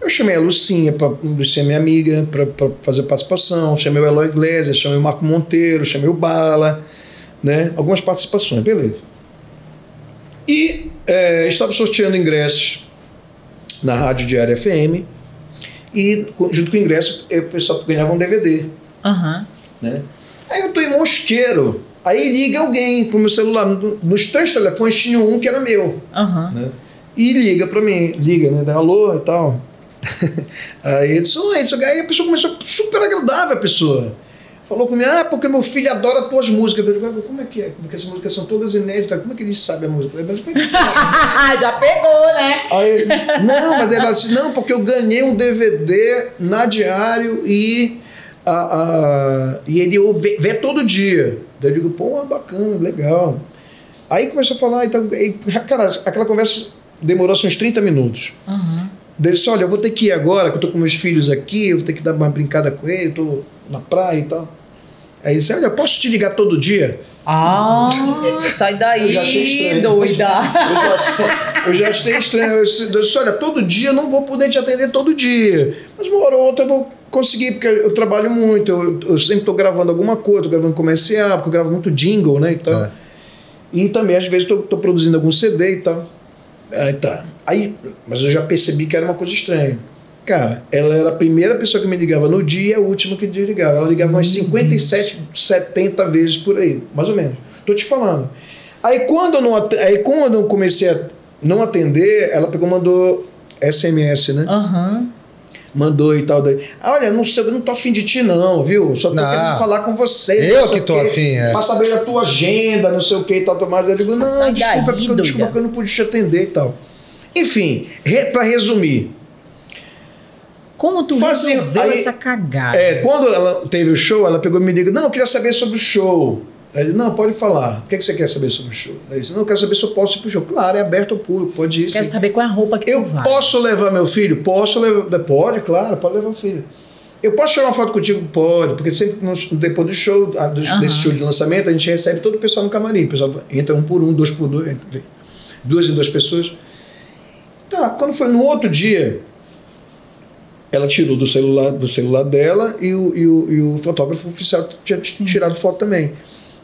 Eu chamei a Lucinha, pra, Lucinha é minha amiga, para fazer participação. Chamei o Eloy Iglesias, chamei o Marco Monteiro, chamei o Bala, né? Algumas participações, beleza. E é, estava sorteando ingressos na Rádio Diária FM e junto com o ingresso o pessoal ganhava um DVD, Aham. né? Aí eu tô em Mosqueiro, aí liga alguém pro meu celular. No- Nos três telefones tinha um que era meu Aham. né? E liga pra mim, liga, né? Dá alô e tal. aí Edson, Edson, aí a pessoa começou super agradável a pessoa. Falou comigo, ah, porque meu filho adora tuas músicas. Eu digo, como é que é? Porque essas músicas são todas inéditas. Como é que ele sabe a música? Eu falei, Mas é? Já pegou, né? Aí, não, mas ela disse, não, porque eu ganhei um DVD na Diário e, a, e ele vê, vê todo dia. Daí eu digo, pô, bacana, legal. Aí começou a falar, então, aí, cara, aquela conversa demorou assim, uns 30 minutos. Aham. Daí ele disse, olha, eu vou ter que ir agora, que eu tô com meus filhos aqui, eu vou ter que dar uma brincada com ele, tô na praia e tal. Aí ele disse, olha, eu posso te ligar todo dia? Ah, sai daí, estranho. doida. Eu já, achei- eu já achei estranho. Eu disse, olha, todo dia eu não vou poder te atender todo dia. Mas uma hora ou outra eu vou conseguir, porque eu trabalho muito. Eu, eu sempre estou gravando alguma coisa, estou gravando comercial, porque eu gravo muito jingle, né? E, tal. É. e também, às vezes, estou produzindo algum CD e tal. Aí tá. Aí, mas eu já percebi que era uma coisa estranha. Cara, ela era a primeira pessoa que me ligava no dia e a última que me ligava. Ela ligava umas 57, 70 vezes por aí, mais ou menos. Tô te falando. Aí quando eu, não, aí quando eu comecei a não atender, ela pegou mandou SMS, né? Aham. Mandou e tal. Daí, ah, olha, não sei, eu não tô afim de ti, não, viu? Só tô não. querendo falar com você. Eu que tô afim, é. Pra saber a tua agenda, não sei o que e tal. Mas eu digo, não, Sai desculpa, daí, porque, desculpa porque eu não pude te atender e tal. Enfim, re, pra resumir. Como tu Fazia, resolveu aí, essa cagada? É, quando ela teve o show, ela pegou e me ligou, não, eu queria saber sobre o show. Ele, não, pode falar. O que, é que você quer saber sobre o show? Ele disse, não, eu quero saber se eu posso ir pro show. Claro, é aberto ao público, pode ir. Quero sim. saber qual é a roupa que eu tu vai. posso levar meu filho? Posso levar. Pode, claro, pode levar o filho. Eu posso tirar uma foto contigo? Pode, porque sempre no, depois do show, desse show de lançamento, a gente recebe todo o pessoal no camarim. O pessoal entra um por um, dois por dois, duas em duas pessoas. Tá, quando foi no outro dia, ela tirou do celular, do celular dela e o, e o, e o fotógrafo oficial tinha Sim. tirado foto também.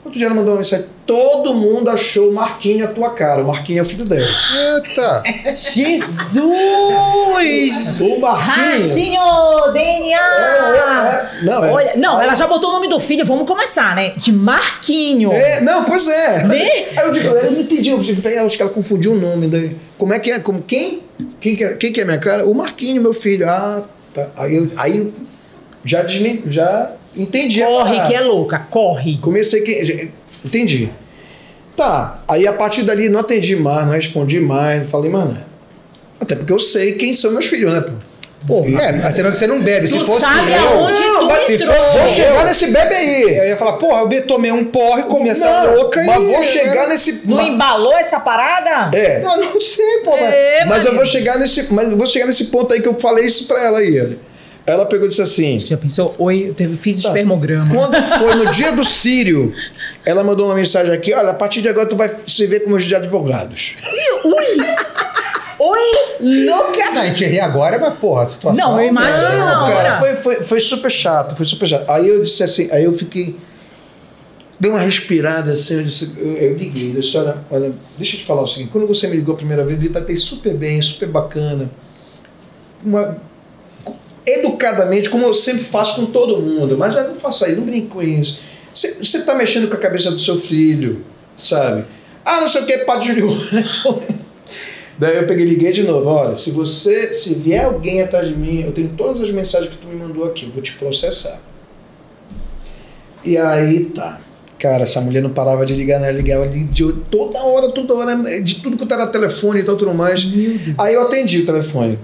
Outro dia ela mandou uma mensagem: todo mundo achou o Marquinho a tua cara. O Marquinho é o filho dela. Eita! Jesus! o Marquinho. Ratinho, DNA! É, é, não, é. Olha, não, ela já botou o nome do filho, vamos começar, né? De Marquinho. É, não, pois é. Né? Aí eu digo, eu não entendi. Eu acho que ela confundiu o nome. Daí. Como é que é? Como, quem? Quem que é, quem que é minha cara? O Marquinho, meu filho. Ah, tá. Aí eu, aí já, desmen, já Entendi. Corre que é louca, corre. Comecei que. Entendi. Tá. Aí a partir dali não atendi mais, não respondi mais. Falei, mano. Até porque eu sei quem são meus filhos, né, pô? Porra. É, até porque você não bebe. Tu se fosse sabe eu. Aonde não, mas se fosse vou chegar nesse bebe aí. Eu ia falar, porra, eu tomei um porre, comi essa não, louca mas e. Mas vou chegar nesse. Não embalou essa parada? É. Não, não sei, pô. É, mas, mas eu vou chegar nesse. Mas eu vou chegar nesse ponto aí que eu falei isso pra ela aí. Ela pegou e disse assim. Já pensou? Oi, eu fiz tá. espermograma. Quando foi no dia do Sírio, ela mandou uma mensagem aqui: olha, a partir de agora tu vai se ver como de advogados. Ui! Oi, louca! Não, a gente ri agora, mas porra, a situação. Não, eu imagino. Não, cara, foi, foi, foi super chato, foi super chato. Aí eu disse assim, aí eu fiquei. Dei uma respirada assim, eu, disse, eu, eu liguei, eu disse, olha, olha, deixa eu te falar o seguinte, quando você me ligou a primeira vez, eu tratei super bem, super bacana. Uma, educadamente, como eu sempre faço com todo mundo, mas não faça aí, não brinque com isso. Você está mexendo com a cabeça do seu filho, sabe? Ah, não sei o que, Padre Júlio. Daí eu peguei liguei de novo. Olha, se você, se vier alguém atrás de mim, eu tenho todas as mensagens que tu me mandou aqui, vou te processar. E aí tá. Cara, essa mulher não parava de ligar, né? Ligava ali de toda hora, toda hora, de tudo que era telefone e tal, tudo mais. Aí eu atendi o telefone.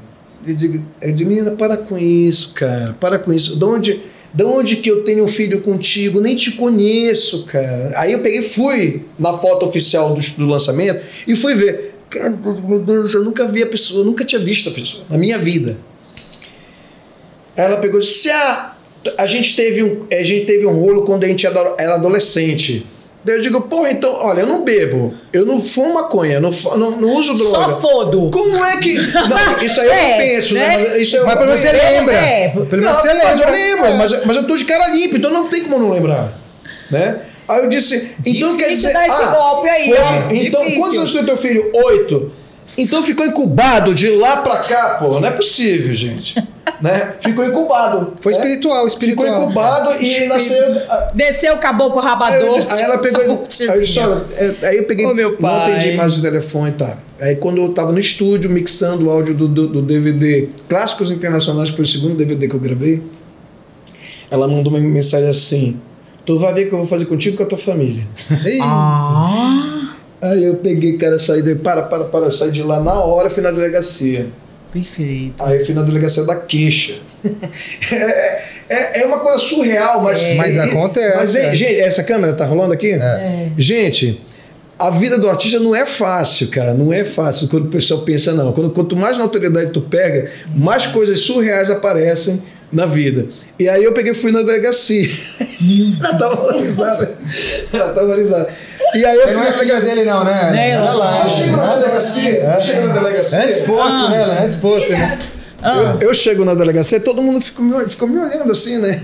Digo, eu digo, menina, para com isso, cara, para com isso. De onde, de onde que eu tenho um filho contigo? Nem te conheço, cara. Aí eu peguei fui na foto oficial do, do lançamento e fui ver. Cara, meu Deus, eu nunca vi a pessoa, eu nunca tinha visto a pessoa na minha vida. Ela pegou e disse: ah, a gente teve um, a gente teve um rolo quando a gente era adolescente. Daí eu digo, porra, então, olha, eu não bebo, eu não fumo maconha, não, não, não uso droga. Só fodo. Como é que. Não, isso aí é, eu penso, né? né? Mas, isso eu, mas pelo menos você lembra. É, pelo menos você lembra. Eu lembro, é. mas, mas eu tô de cara limpa, então não tem como não lembrar. Né? Aí eu disse, então Difícil quer dizer. Dar esse ah, golpe aí, foi, Então, Difícil. quantos anos tem teu filho? Oito. Então ficou incubado de lá pra cá, pô. Não é possível, gente. né? Ficou incubado. Foi né? espiritual, espiritual. Ficou incubado e nasceu. Desceu o caboclo rabador. Aí, aí ela pegou. aí, só, aí eu peguei. Oh, meu pai. Não atendi mais o telefone e tá. Aí quando eu tava no estúdio mixando o áudio do, do, do DVD Clássicos Internacionais, que foi o segundo DVD que eu gravei, ela mandou uma mensagem assim: Tu vai ver o que eu vou fazer contigo com a tua família. ah! Aí eu peguei, cara, saí daí, para, para, para, eu saí de lá na hora, fui na delegacia. Perfeito. Aí fui na delegacia da queixa. é, é, é, uma coisa surreal, mas. É. Mas acontece. Mas, é. gente, essa câmera tá rolando aqui? É. Gente, a vida do artista não é fácil, cara. Não é fácil quando o pessoal pensa, não. Quando, quanto mais na autoridade tu pega, mais coisas surreais aparecem na vida. E aí eu peguei fui na delegacia. Ela tava valorizada. Ela tava valorizada. E aí eu não é filha dele, não, né? Nem é lá. Eu chego na delegacia. Eu chego na delegacia. Antes fosse, ah. né? Antes fosse, né? Ah. Eu, eu, chego na delegacia, todo mundo ficou me, ficou me olhando assim, né?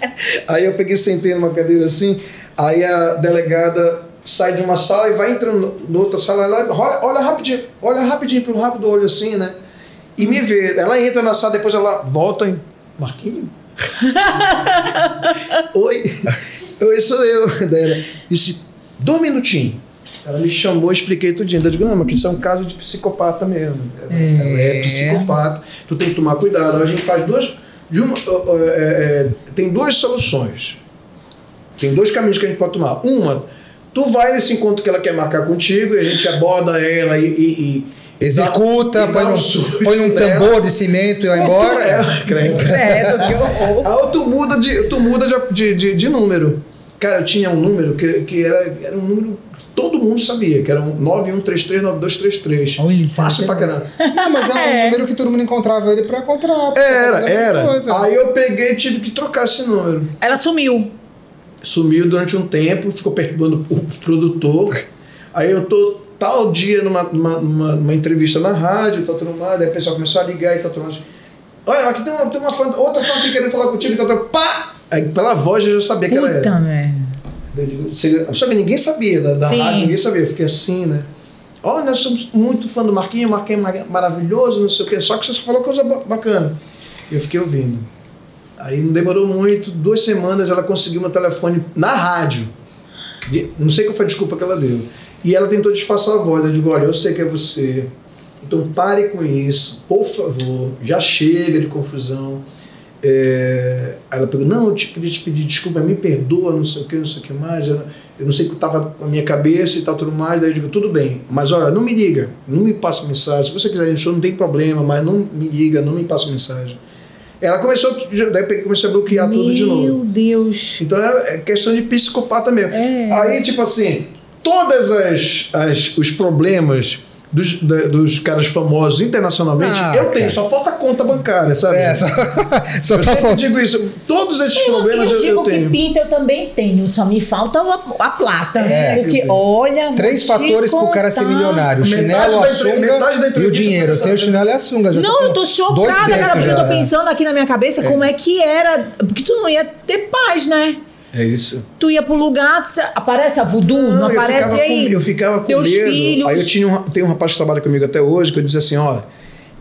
Aí eu peguei sentei numa cadeira assim, aí a delegada sai de uma sala e vai entrando na outra sala, ela olha, olha rapidinho, olha rapidinho pelo rápido olho assim, né? E me vê. Ela entra na sala, depois ela volta em Marquinhos? Oi, oi, sou eu. Daí ela disse, dois minutinhos. Ela me chamou, expliquei tudinho. Eu digo, não, mas isso é um caso de psicopata mesmo. É, é psicopata. Tu tem que tomar cuidado. A gente faz duas. De uma, é, é, tem duas soluções. Tem dois caminhos que a gente pode tomar. Uma, tu vai nesse encontro que ela quer marcar contigo e a gente aborda ela e, e, e Executa, põe, um, põe um tambor de cimento e vai embora. É, credo. Aí tu muda, de, tu muda de, de, de, número. Cara, eu tinha um número que, que era, era um número todo mundo sabia, que era um 91339233. Olha, Fácil pra caramba. Não, mas é um é. número que todo mundo encontrava ele pra contrato. Era, era. Coisa. Aí eu peguei e tive que trocar esse número. Ela sumiu. Sumiu durante um tempo, ficou perturbando o produtor. Aí eu tô tal dia numa, numa, numa, numa entrevista na rádio, tá tudo mais, aí o pessoal começou a ligar e tá tudo mais. Olha, aqui tem uma, tem uma fã, outra fã que querendo falar contigo, tá tudo pá! Aí pela voz eu já sabia Puta que ela era. Merda. Só que ninguém sabia da, da rádio, ninguém sabia. Eu fiquei assim, né? Olha, nós somos muito fã do Marquinhos, Marquinhos é maravilhoso, não sei o quê. Só que você falou coisa bacana. Eu fiquei ouvindo. Aí não demorou muito, duas semanas ela conseguiu meu telefone na rádio. De, não sei qual foi a desculpa que ela deu. E ela tentou disfarçar a voz. Eu digo, olha, eu sei que é você. Então pare com isso, por favor. Já chega de confusão. É, ela pegou, não, eu te, queria te pedir desculpa, me perdoa, não sei o que, não sei o que mais. Eu, eu não sei o que estava na minha cabeça e tal, tudo mais. Daí eu digo, tudo bem, mas olha, não me liga, não me passa mensagem. Se você quiser show, não tem problema, mas não me liga, não me passa mensagem. Ela começou, daí comecei a bloquear Meu tudo de novo. Meu Deus. Então é questão de psicopata mesmo. É. Aí, tipo assim, todas as, as os problemas dos, dos caras famosos internacionalmente, ah, eu tenho, cara. só falta conta bancária, sabe? É, só, só eu tá sempre digo isso. Todos esses eu, problemas eu, eu, eu tenho. Que pinta eu também tenho, só me falta a, a plata. É, porque, olha. Três fatores pro cara ser milionário: o chinelo, a sunga e o dinheiro. Sem o chinelo e a sunga. Já não, eu tô chocada, cara, porque eu tô pensando aqui na minha cabeça é. como é que era. Porque tu não ia ter paz, né? É isso. Tu ia pro lugar, aparece a voodoo, não, não aparece eu aí? Com, eu ficava com Teus medo. Filhos. Aí eu tinha um, tem um rapaz que trabalha comigo até hoje, que eu dizia assim, olha,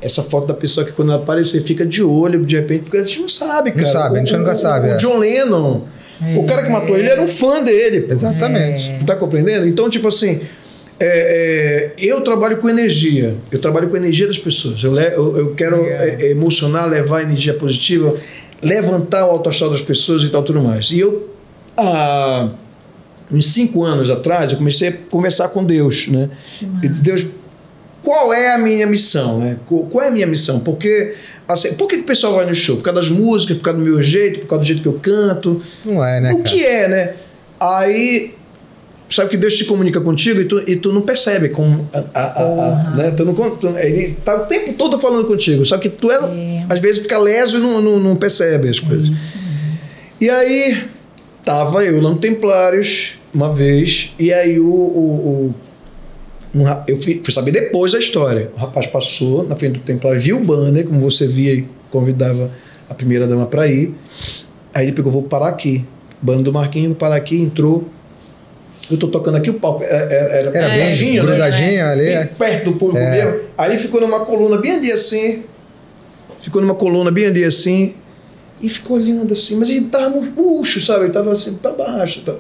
essa foto da pessoa que quando ela aparecer fica de olho, de repente, porque a gente não sabe, cara. Não sabe, a gente o, nunca sabe. O, é. John Lennon, é. o cara que matou ele era um fã dele. Exatamente. É. Tá compreendendo? Então, tipo assim, é, é, eu trabalho com energia. Eu trabalho com a energia das pessoas. Eu, eu, eu quero é, é, emocionar, levar energia positiva, levantar o autoestima das pessoas e tal, tudo mais. E eu há uns cinco anos atrás, eu comecei a conversar com Deus, né? E Deus, qual é a minha missão, né? Qual é a minha missão? Porque, assim, por que, que o pessoal vai no show? Por causa das músicas, por causa do meu jeito, por causa do jeito que eu canto? Não é, né? O cara? que é, né? Aí sabe que Deus te comunica contigo e tu, e tu não percebe com a, a, a, a né? tu não, tu, ele tá o tempo todo falando contigo só que tu é, é. às vezes fica leso e não, não, não percebe as coisas é e aí Tava eu lá no Templários uma vez, e aí o. o, o um, eu fui, fui, saber depois da história. O rapaz passou na frente do Templário, viu o banner, como você via e convidava a primeira dama para ir. Aí ele pegou, vou parar aqui. Banner do Marquinhos, vou parar aqui, entrou. Eu tô tocando aqui o palco. Era, era, era bem né? grudadinho né? ali. Bem é. perto do público é. mesmo. Aí ficou numa coluna bem ali assim. Ficou numa coluna bem ali assim. E ficou olhando assim, mas ele tava murcho, sabe? Ele tava assim para baixo. Tá.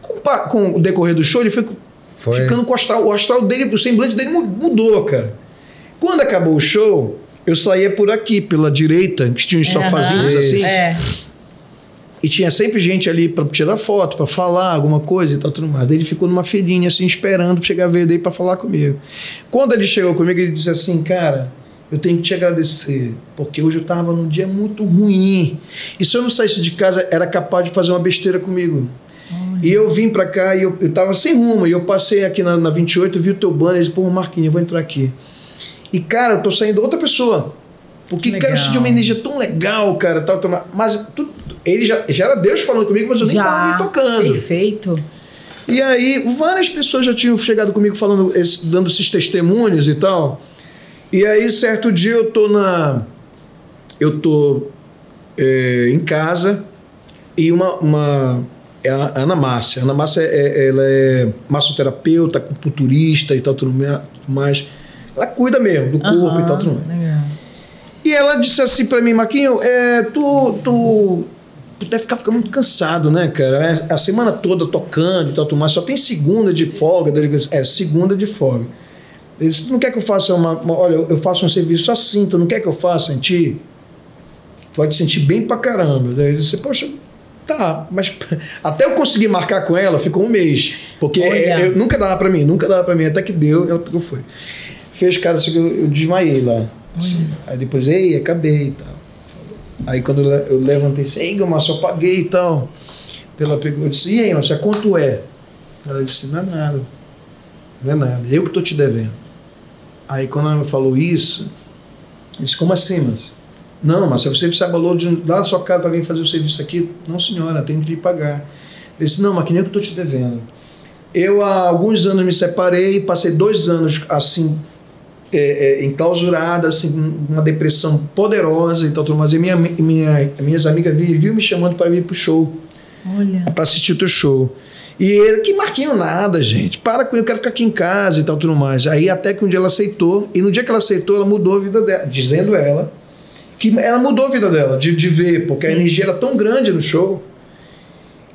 Com, com, o decorrer do show, ele foi, foi, ficando com o astral. O astral dele, o semblante dele mudou, cara. Quando acabou o show, eu saía por aqui, pela direita, que tinha uns uhum. sofazinhos assim. É. E tinha sempre gente ali para tirar foto, para falar alguma coisa e tal, tudo mais. Daí ele ficou numa filinha assim, esperando chegar a ver dele para falar comigo. Quando ele chegou comigo, ele disse assim, cara eu tenho que te agradecer, porque hoje eu estava num dia muito ruim. E se eu não saísse de casa, era capaz de fazer uma besteira comigo. E eu vim para cá e eu, eu tava sem rumo. E eu passei aqui na, na 28, vi o teu banner e disse, pô, Marquinhos, eu vou entrar aqui. E, cara, eu tô saindo outra pessoa. Porque, legal. cara, eu senti uma energia tão legal, cara. Tal, tal, mas ele já, já era Deus falando comigo, mas eu nem já, tava me tocando. Perfeito. E aí, várias pessoas já tinham chegado comigo falando, dando esses testemunhos e tal. E aí, certo dia, eu tô na. Eu tô é, em casa e uma. uma é a Ana Márcia. A Ana Márcia é, é, ela é massoterapeuta, acupunturista e tal, tudo mais. Ela cuida mesmo do corpo uhum, e tal, tudo mais. Legal. E ela disse assim para mim, Marquinho, é, tu, tu deve ficar, ficar muito cansado, né, cara? É a semana toda tocando e tal, mas só tem segunda de folga. É, segunda de folga. Ele disse, não quer que eu faça uma, uma, Olha, eu faço um serviço assim, tu não quer que eu faça em ti? Pode sentir bem pra caramba. Daí ele disse, poxa, tá, mas até eu conseguir marcar com ela, ficou um mês. Porque eu, eu, nunca dava pra mim, nunca dava pra mim, até que deu, ela pegou foi. Fez, cara, assim, eu, eu desmaiei lá. Assim, aí depois, ei, acabei e tal. Aí quando eu levantei, disse, ei, Márcio, eu paguei e tal. Ela pegou e disse, e aí, Márcio, quanto é? Ela disse, não é nada. Não é nada, eu que estou te devendo. Aí quando ela me falou isso, eu disse, como assim, mas? Não, mas você se abalou de lá da sua casa para vir fazer o serviço aqui? Não, senhora, tem que lhe pagar. Ele disse, não, mas que nem eu que estou te devendo. Eu há alguns anos me separei, passei dois anos assim é, é, enclausurada, assim, uma depressão poderosa e tal, tudo mais. E minha, minha, minhas amigas viviam me chamando para vir pro show. Olha. Para assistir o teu show. E ele, que Marquinho nada, gente. Para com eu quero ficar aqui em casa e tal, tudo mais. Aí até que um dia ela aceitou, e no dia que ela aceitou, ela mudou a vida dela, dizendo ela que ela mudou a vida dela, de, de ver, porque Sim. a energia era tão grande no show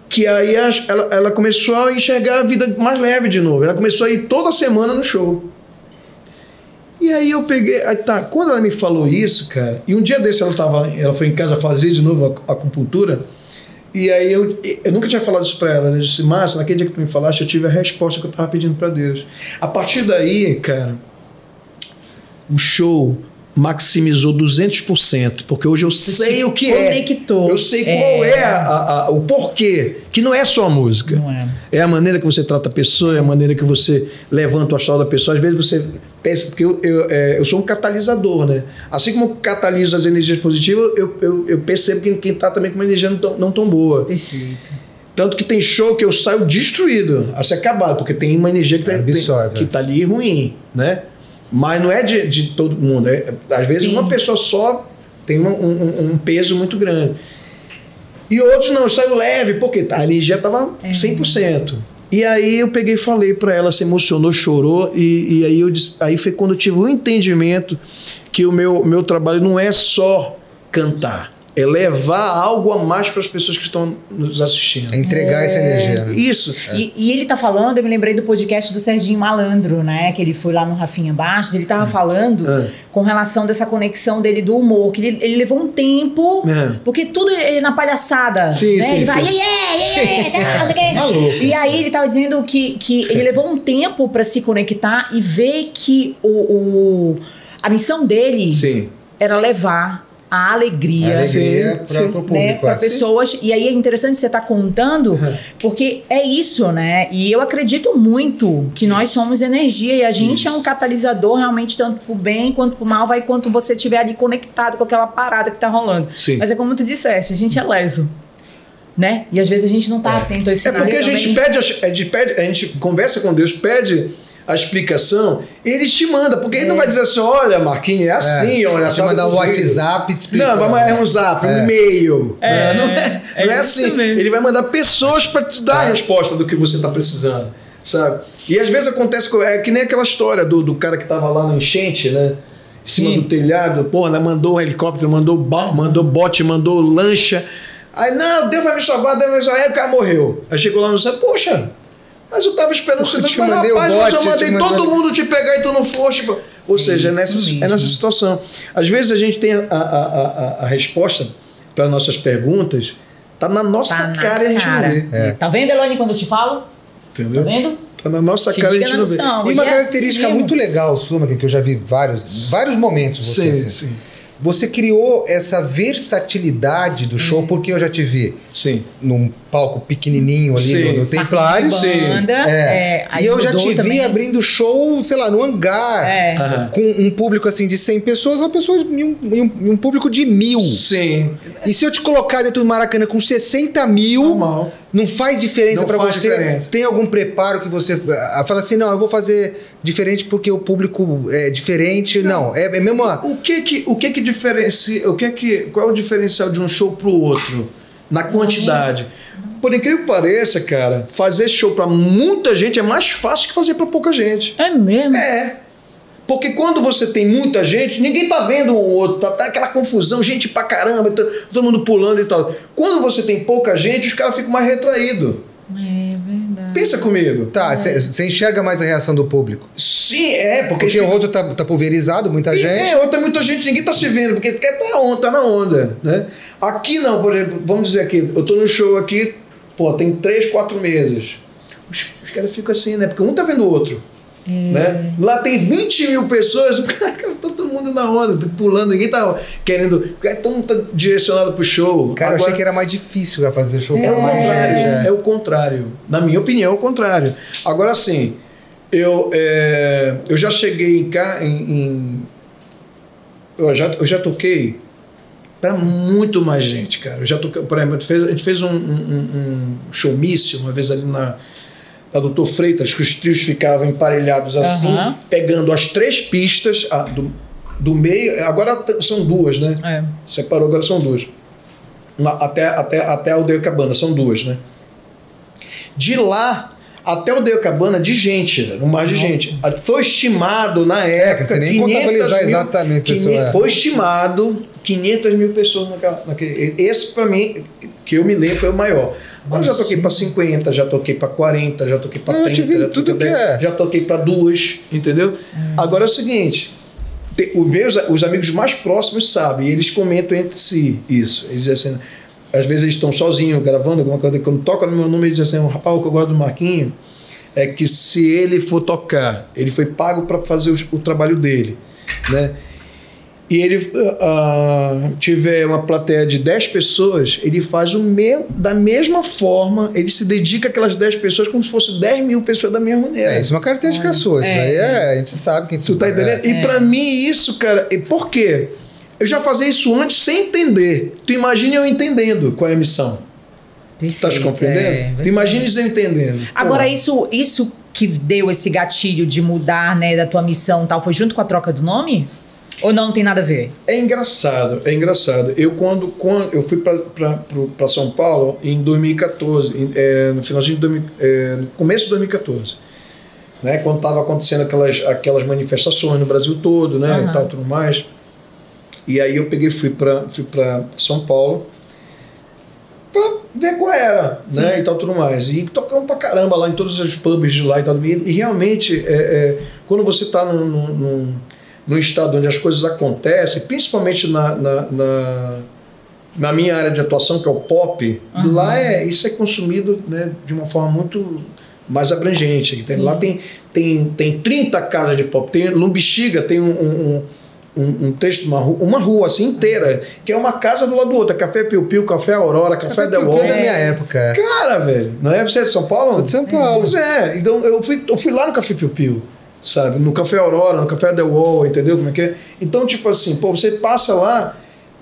que aí ela, ela começou a enxergar a vida mais leve de novo. Ela começou a ir toda semana no show. E aí eu peguei. Aí tá, quando ela me falou isso, cara, e um dia desse ela tava, ela foi em casa fazer de novo a acupuntura. E aí eu, eu nunca tinha falado isso para ela. Ela disse, Márcia, naquele dia que tu me falaste, eu tive a resposta que eu tava pedindo para Deus. A partir daí, cara, o show, maximizou 200%, porque hoje eu Você sei o que conectou. é. Eu sei qual é, é a, a, o porquê, que não é só a música. Não é. É a maneira que você trata a pessoa, é a maneira que você levanta o astral da pessoa. Às vezes você pensa, porque eu, eu, é, eu sou um catalisador, né? Assim como eu cataliso as energias positivas, eu, eu, eu percebo que quem está também com uma energia não tão, não tão boa. Perfeito. Tanto que tem show que eu saio destruído, a ser acabado, porque tem uma energia que, tá, Absorve, que tá ali ruim, né? Mas não é de, de todo mundo. É, às vezes Sim. uma pessoa só tem um, um, um, peso muito grande. E outros não, saiu leve, porque a energia estava é. 100%. E aí eu peguei e falei para ela, se emocionou, chorou, e, e aí, eu, aí foi quando eu tive o um entendimento que o meu, meu trabalho não é só cantar é levar algo a mais para as pessoas que estão nos assistindo. É entregar é, essa energia. Né? Isso. É. E, e, ele tá falando, eu me lembrei do podcast do Serginho Malandro, né? Que ele foi lá no Rafinha Bastos, ele tava é. falando é. com relação dessa conexão dele do humor, que ele, ele levou um tempo, é. porque tudo ele na palhaçada. Sim, né? sim, ele vai, yeah, yeah, yeah, E aí ele tava dizendo que, que ele levou um tempo para se conectar e ver que o, o a missão dele sim. era levar a alegria, a alegria para o público. Né, para pessoas. E aí é interessante você estar tá contando, uhum. porque é isso, né? E eu acredito muito que nós somos energia e a gente isso. é um catalisador realmente, tanto para o bem quanto para o mal, vai quanto você estiver ali conectado com aquela parada que está rolando. Sim. Mas é como tu disseste, a gente é leso. Né? E às vezes a gente não está é. atento a isso. É porque a gente, pede, a gente pede, a gente conversa com Deus, pede a explicação, ele te manda, porque ele não vai dizer assim, olha, Marquinhos, é assim, é. olha. Você mandar um WhatsApp te explicar. Não, vai mandar um zap, um é. e-mail. É, não é, é, não é assim. Mesmo. Ele vai mandar pessoas para te dar a é. resposta do que você está precisando, sabe? E às vezes acontece, é que nem aquela história do, do cara que estava lá na enchente, né? Em cima Sim. do telhado, pô, ela mandou um helicóptero, mandou mandou bote, mandou lancha. Aí, não, Deus vai me salvar, Deus vai me salvar. Aí o cara morreu. Aí chegou lá no céu, poxa, mas eu tava esperando você te mandei rapaz, o bote, eu mandei todo mundo te pegar e tu não foste. Ou é seja, é nessa, é nessa situação. Às vezes a gente tem a, a, a, a resposta para nossas perguntas, tá na nossa tá cara na e a gente cara. não vê. É. Tá vendo, Elane, quando eu te falo? Entendeu? Tá vendo? Tá na nossa Te cara e a gente não vê. E uma característica assim muito legal sua, que eu já vi vários, vários momentos. Você, sim, assim. sim. Você criou essa versatilidade do show, porque eu já te vi Sim. num palco pequenininho ali Sim. no, no Templário. Sim. Banda, é. É, e eu já te também. vi abrindo show, sei lá, no hangar. É. Com um público assim de 100 pessoas, uma pessoa e um, um, um, público de mil. Sim. E se eu te colocar dentro do Maracanã com 60 mil, Normal. Não faz diferença para você? Diferença. Tem algum preparo que você ah, fala assim, não, eu vou fazer diferente porque o público é diferente? Não, não é, é mesmo. O que que o que que diferencia? O que que qual é o diferencial de um show pro outro na quantidade? Por incrível que pareça, cara, fazer show para muita gente é mais fácil que fazer para pouca gente. É mesmo? É. Porque quando você tem muita gente, ninguém tá vendo um outro, tá, tá aquela confusão, gente pra caramba, tá, todo mundo pulando e tal. Quando você tem pouca gente, os caras ficam mais retraídos. É verdade. Pensa comigo. Tá, você é. enxerga mais a reação do público. Sim, é, porque. Porque o outro tá, tá pulverizado, muita e, gente. É, outro é muita gente, ninguém tá se vendo, porque quer tá na onda, tá na onda. Né? Aqui não, por exemplo, vamos dizer aqui, eu tô no show aqui, pô, tem três, quatro meses. Os, os caras ficam assim, né? Porque um tá vendo o outro. É. Né? Lá tem 20 mil pessoas, cara, tá todo mundo na onda, tá pulando, ninguém tá querendo. Todo mundo tá direcionado pro show. Cara, Agora, eu achei que era mais difícil fazer show. É, o contrário. É. é o contrário. Na minha opinião, é o contrário. Agora sim, eu, é, eu já cheguei em cá em, em. eu, já, eu já toquei para muito mais gente, cara. Eu já toquei, por exemplo, a gente fez, a gente fez um, um, um showmício uma vez ali na da Doutor Freitas, que os trios ficavam emparelhados assim, uhum. pegando as três pistas a, do, do meio. Agora são duas, né? É. Separou, agora são duas. Na, até, até, até a Aldeia Cabana, são duas, né? De lá até o Cabana de gente, no mar de Nossa. gente. Foi estimado na época. É, nem contabilizar mil, exatamente, 500, pessoa. Foi estimado 500 mil pessoas naquela, naquele. Esse, para mim, que eu me lembro, foi o maior. Agora já toquei para 50, já toquei para 40, já toquei para 30, já toquei, tudo 10, é. já toquei para duas, entendeu? Hum. Agora é o seguinte, os meus os amigos mais próximos sabem, eles comentam entre si isso. Eles dizem assim, às vezes eles estão sozinhos gravando alguma coisa, quando toca no meu nome, eles dizem assim, o rapaz, o que eu gosto do Marquinho é que se ele for tocar, ele foi pago para fazer o, o trabalho dele, né? E ele uh, tiver uma plateia de 10 pessoas, ele faz o mesmo, da mesma forma, ele se dedica àquelas 10 pessoas como se fosse 10 mil pessoas da mesma maneira. É, isso é uma característica é. sua, isso é. daí é, a gente sabe que... Tu tá é. entendendo? E para mim isso, cara, e por quê? Eu já fazia isso antes sem entender. Tu imagina eu entendendo qual é a missão. Perfeito, tu tá compreendendo? É, tu imagina eu entendendo. Agora, isso, isso que deu esse gatilho de mudar, né, da tua missão tal, foi junto com a troca do nome? Ou não tem nada a ver? É engraçado, é engraçado. Eu quando, quando eu fui para São Paulo em 2014, em, é, no finalzinho de 2000, é, no começo de 2014, né, quando estava acontecendo aquelas, aquelas manifestações no Brasil todo, né, uhum. e tal, tudo mais. E aí eu peguei, fui para fui para São Paulo para ver qual era, Sim. né, e tal, tudo mais. E tocamos pra caramba lá em todos os pubs de lá e tal. E, e realmente, é, é, quando você está num, num no estado onde as coisas acontecem, principalmente na, na, na, na minha área de atuação, que é o pop, uhum. lá é, isso é consumido né, de uma forma muito mais abrangente. Tem, lá tem, tem, tem 30 casas de pop. Tem, Lumbixiga tem um, um, um, um texto, uma rua, uma rua assim inteira, que é uma casa do lado do outro. Café Piu Piu, Café Aurora, Café, Café The Wall. é da minha época. Cara, velho, não é? Você é de São Paulo? Sou de São Paulo. Pois é, então eu fui, eu fui lá no Café Piu Piu sabe? No Café Aurora, no Café The Wall, entendeu como é que é? Então, tipo assim, pô, você passa lá,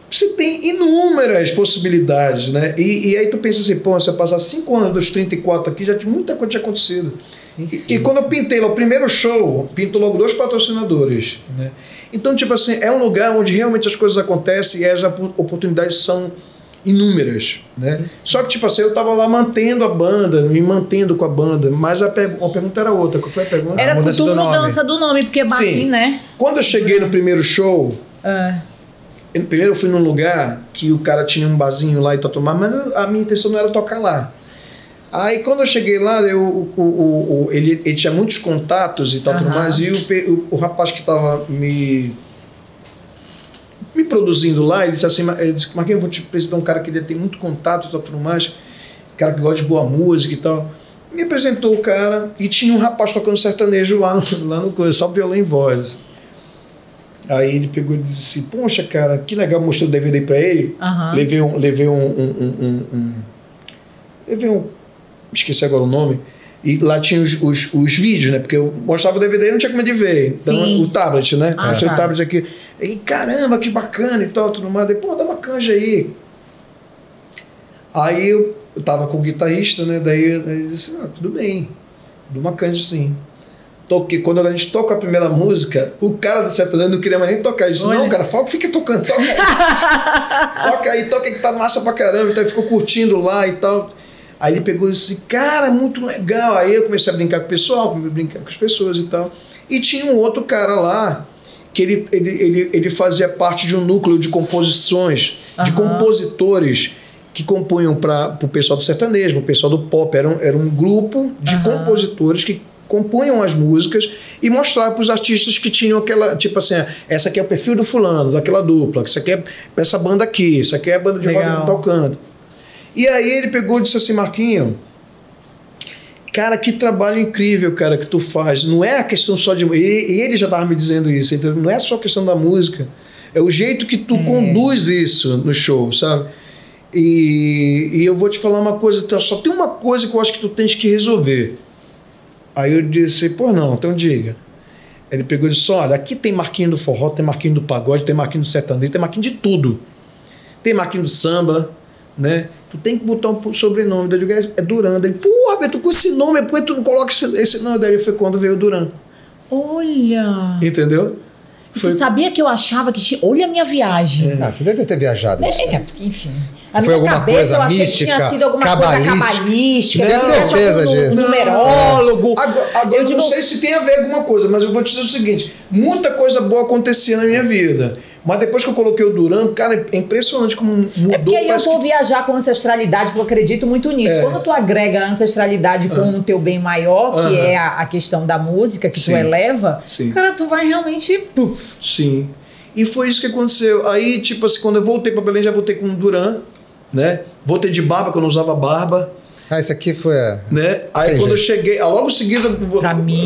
você tem inúmeras possibilidades, né? E, e aí tu pensa assim, pô, você passar cinco anos dos 34 aqui, já tinha muita coisa tinha acontecido. E, e, quando eu pintei lá o primeiro show, pinto logo dois patrocinadores, né? Então, tipo assim, é um lugar onde realmente as coisas acontecem e as oportunidades são inúmeras, né? Só que, tipo assim, eu tava lá mantendo a banda, me mantendo com a banda, mas a, pergu a pergunta era outra. Qual foi a pergunta? Era a mudança, do, mudança do nome, porque Baquim, né? Quando eu cheguei no primeiro show, é. primeiro eu fui num lugar que o cara tinha um barzinho lá e tal, tomar, mas a minha intenção não era tocar lá. Aí quando eu cheguei lá, eu, o, o, o, ele, ele tinha muitos contatos e tal, uhum. mais, e o, o, rapaz que estava me me produzindo lá, ele disse assim, ele disse, Marquinhos, eu vou te apresentar um cara que ele tem muito contato e tudo mais, cara que gosta de boa música e tal. Me apresentou o cara e tinha um rapaz tocando sertanejo lá no, lá no coisa, só violão e voz. Aí ele pegou e disse assim, poxa, cara, que legal, mostrou o DVD pra ele. Uhum. Levei um. Levei um, um, um, um, Levei um. Esqueci agora o nome. E lá tinha os, os, os vídeos, né? Porque eu mostrava o DVD e não tinha como de ver. Então, Sim. o tablet, né? Ah, Achei tá. o tablet aqui. E caramba, que bacana e tal, tudo mais. Depois, dá uma canja aí. Aí eu, eu tava com o guitarrista, né? Daí ele disse, ah, tudo bem. Dou uma canja sim. Toquei. Quando a gente toca a primeira música, o cara do sertanejo não queria mais nem tocar. Ele disse, Olha. não, cara, fica tocando, toca aí. toca aí, toca aí que tá massa pra caramba. Então ele ficou curtindo lá e tal. Aí ele pegou e disse, cara, muito legal. Aí eu comecei a brincar com o pessoal, comecei a brincar com as pessoas e tal. E tinha um outro cara lá que ele, ele, ele, ele fazia parte de um núcleo de composições, uhum. de compositores que compunham para o pessoal do sertanejo, para o pessoal do pop. Era um, era um grupo de uhum. compositores que compunham as músicas e mostrava para os artistas que tinham aquela, tipo assim, essa aqui é o perfil do fulano, daquela dupla, isso aqui é essa banda aqui, isso aqui é a banda de rock tocando. E aí ele pegou e disse assim, Marquinho, cara, que trabalho incrível, cara, que tu faz. Não é a questão só de... E ele já estava me dizendo isso, entendeu? não é só a questão da música, é o jeito que tu é. conduz isso no show, sabe? E, e eu vou te falar uma coisa, só tem uma coisa que eu acho que tu tens que resolver Aí eu disse, pô, não, então diga. Ele pegou e disse: Olha, aqui tem marquinho do forró, tem marquinho do pagode, tem marquinho do sertanejo, tem marquinho de tudo. Tem marquinho do samba, né? Tu tem que botar um sobrenome. Eu digo, é, é Duran. Ele, porra, Beto, com esse nome, por que tu não coloca esse, esse nome? Daí foi quando veio Duran. Olha! Entendeu? Foi... Tu sabia que eu achava que tinha. Olha a minha viagem. É. Ah, você deve ter viajado. É, é enfim. A foi alguma cabeça, coisa eu achei mística, que tinha sido alguma cabalística. coisa cabalística. Tenho certeza disso. Numerólogo. Agora, agora eu digo... não sei se tem a ver alguma coisa, mas eu vou te dizer o seguinte: muita coisa boa acontecia na minha vida. Mas depois que eu coloquei o Duran, cara, é impressionante como mudou. É porque aí eu vou que... viajar com ancestralidade, porque eu acredito muito nisso. É. Quando tu agrega a ancestralidade com o teu bem maior, que é a, a, questão da música, que Sim. tu eleva, Sim. cara, tu vai realmente... Puf. Sim. E foi isso que aconteceu. Aí, tipo assim, quando eu voltei para Belém, já voltei com o Duran né? Voltei de barba, quando eu não usava barba. Ah, isso aqui foi a... Né? Aí Tem quando jeito. eu cheguei, logo em seguida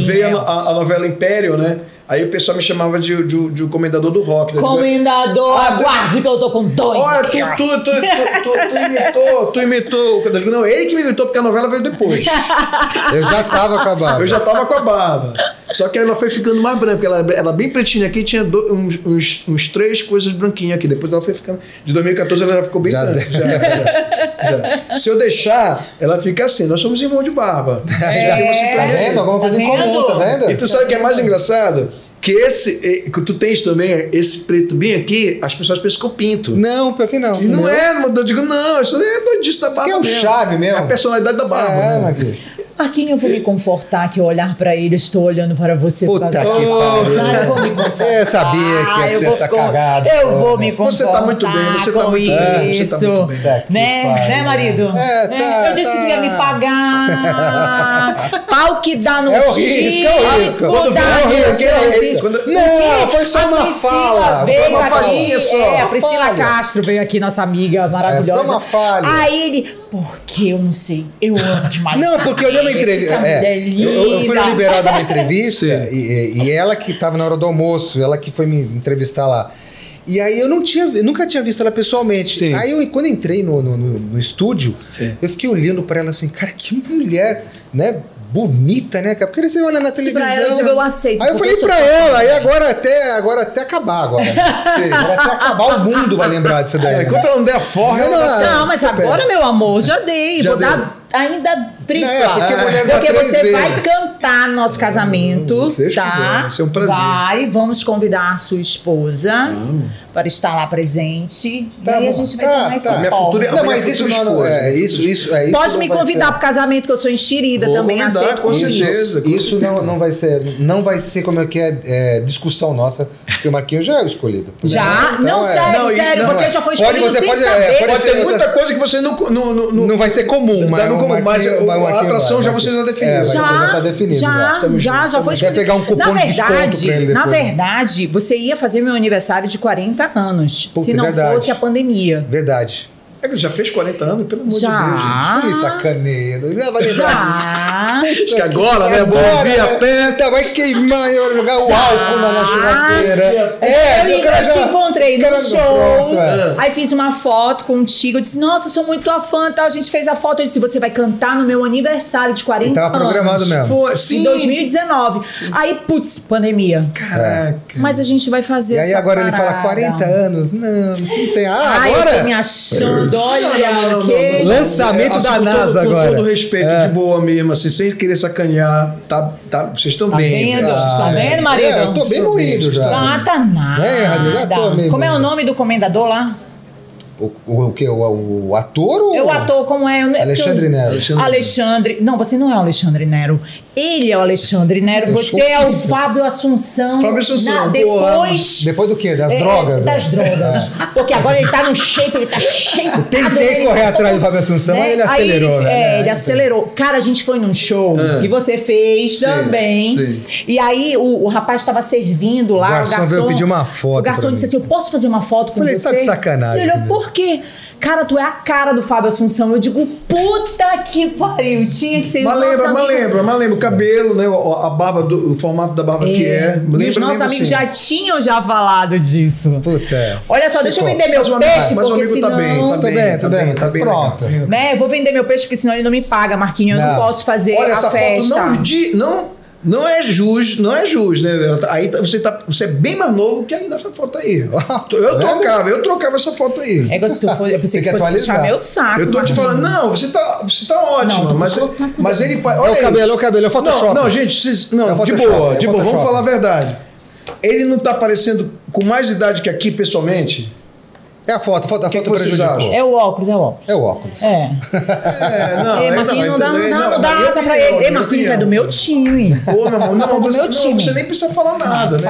veio a, a, a, novela Império, né? Aí o pessoal me chamava de, de, de, comendador do rock. Né? Comendador, ah, aguarde que eu tô com dois. Olha, tu, tu, tu, tu, tu, imitou, tu imitou. Não, ele que me imitou porque a novela veio depois. eu já tava com a barba. Eu já tava com a barba. Só que ela foi ficando mais branca. Ela era bem pretinha aqui, tinha do, uns, uns, uns, três coisas branquinhas aqui. Depois ela foi ficando. De 2014 ela já ficou bem já branca. Já, já, já, Se eu deixar, ela fica assim. Nós somos irmãos de barba. É, tá vendo? Alguma coisa tá em comum, tá vendo? E tu sabe o que é mais engraçado? Que esse que tu tens também esse preto bem aqui, as pessoas pensam que eu pinto. Não, pior que não. E não, não é, eu digo, não, isso é doidice da barba. Isso é um mesmo. chave mesmo. É a personalidade da barba. É, né? Marquinhos, eu vou me confortar que eu olhar para ele, estou olhando para você. Puta que pariu. eu vou me confortar. Eu sabia que ia ser essa cagada. Eu vou me confortar Você tá muito bem, você tá muito bem. Você tá muito bem. Né, né marido? É, tá, eu disse tá. que ia me pagar. Pau que dá no é o risco, é o risco. Quando dá é o risco, é o risco. Não, foi só uma fala. Foi uma falinha só. É, a Priscila Castro veio aqui, nossa amiga maravilhosa. É, foi uma falha. Aí ele, porque eu não sei, eu amo demais. Não, porque eu dei uma entrevista. É, eu, eu, fui liberado uma entrevista e, e, ela que estava na hora do almoço, ela que foi me entrevistar lá. E aí eu não tinha, eu nunca tinha visto ela pessoalmente. Sim. Aí eu, quando entrei no, no, no, no estúdio, Sim. eu fiquei olhando para ela assim, cara, que mulher, né? bonita, né, cara? Porque você olha na televisão. Pra ela, eu, digo, eu aceito. Aí eu falei pra ela, e agora até, agora até acabar agora. Sim, agora até acabar o mundo vai lembrar disso daí. É, enquanto ela não der a forma. Não, não, não, mas agora, meu amor, já dei. Já vou deu. dar ainda tripla. Não, é, porque, é. porque você vezes. vai cantar no nosso casamento, hum, tá? Vai ser um prazer. Vai, vamos convidar a sua esposa para estar lá presente. Tá e aí bom. a gente vai tá, mais tá. Minha futura, não, mas isso não, não é isso, isso é isso. Pode me convidar para o casamento que eu sou enxerida Vou também aceito com certeza. Isso não, não vai ser não vai ser como é que é, é discussão nossa, porque o Marquinhos já é o escolhido. Já? Então, não, é, sério, não, sério, não, você já foi escolhido pode, você pode, é, pode ter muita coisa que você não não, não, não vai ser comum, mas como, mas a atração já você já definiu. É, já, já tá definido. Já, já, já, já foi Quer pegar um cupom na verdade, de desconto Na verdade, você ia fazer meu aniversário de 40 anos, Puta, se não verdade. fosse a pandemia. Verdade. É que já fez 40 anos, pelo amor já. de Deus, gente. Não me sacaneia. Não vai lembrar. Acho que agora, né? Bom ouvir a pé. Vai queimar e vai jogar o álcool na, na churrasqueira. É, eu, eu, eu te encontrei no show. Pronto, é. Aí fiz uma foto contigo. Eu disse, nossa, eu sou muito tua fã. Tá? A gente fez a foto. Eu disse, você vai cantar no meu aniversário de 40 tava anos. Tava programado mesmo. Pô, sim. Em 2019. Sim. Aí, putz, pandemia. Caraca. Mas a gente vai fazer E aí agora parada. ele fala 40 anos. Não, não tem. Ah, agora? Ai, eu tô me achando. Olha não, que lançamento assim, da NASA todo, agora. Com todo respeito, é. de boa mesmo, assim, sem querer sacanear. Tá, tá, vocês estão tá bem. Vendo? Ah, tá vendo, marido? É, eu tô bem moído já. Ah, tá nada. É, já tô Como é o nome do comendador lá? O, o, o que? O, o, ator ou. É o ator, como é? Alexandre Nero. Alexandre. Alexandre. Não, você não é o Alexandre Nero. Ele é o Alexandre Nero. Você é o Fábio Assunção. Fábio Assunção. Na, depois. Depois do quê? Das é, drogas? Das é. drogas. Porque agora ele tá no shape, ele tá shape. Eu tentei correr atrás do Fábio Assunção, né? mas ele acelerou, aí, né? É, ele acelerou. Cara, a gente foi num show ah. que você fez sim, também. Sim. E aí o, o rapaz estava servindo lá. O garçom, o garçom veio pedir uma foto. O garçom disse assim: Eu posso fazer uma foto com Falei, você? Falei, tá de sacanagem. Ele olhou, por quê? Cara, tu é a cara do Fábio Assunção. Eu digo, puta que pariu. Tinha que ser Mas lembra, mas lembra, mas lembra. O cabelo, né? A barba, do, o formato da barba é. que é. Lembra, os nossos amigos assim. já tinham já falado disso. Puta. É. Olha só, deixa eu vender meu mas peixe, mas porque o amigo senão... tá bem, tá bem, tá bem, tá bem. Pronto. Né? Eu vou vender meu peixe, porque senão ele não me paga, Marquinhos. Eu não, não posso fazer Olha, a essa festa. foto não, de, não não é justo, não é justo, né? Aí tá, você, tá, você é bem mais novo que ainda essa foto aí. Eu trocava, eu trocava essa foto aí. É que se tu for, eu pensei que, que fosse puxar meu saco. Eu tô te falando, não, você tá, você tá ótima, não, mas, mas ele... Olha é o cabelo, é o cabelo, é o Photoshop. Não, não gente, vocês, não, é de boa, é de boa, vamos falar a verdade. Ele não tá parecendo com mais idade que aqui, pessoalmente? É a foto, a foto, a que foto que É o óculos, é o óculos. É o óculos. É. é não, Ei, Marquinhos, não, não, dá, não, dá, não dá asa pra ele. Ei, Marquinhos, é do meu time. Ô, meu amor, não, do meu time. Não, você nem precisa falar nada, né?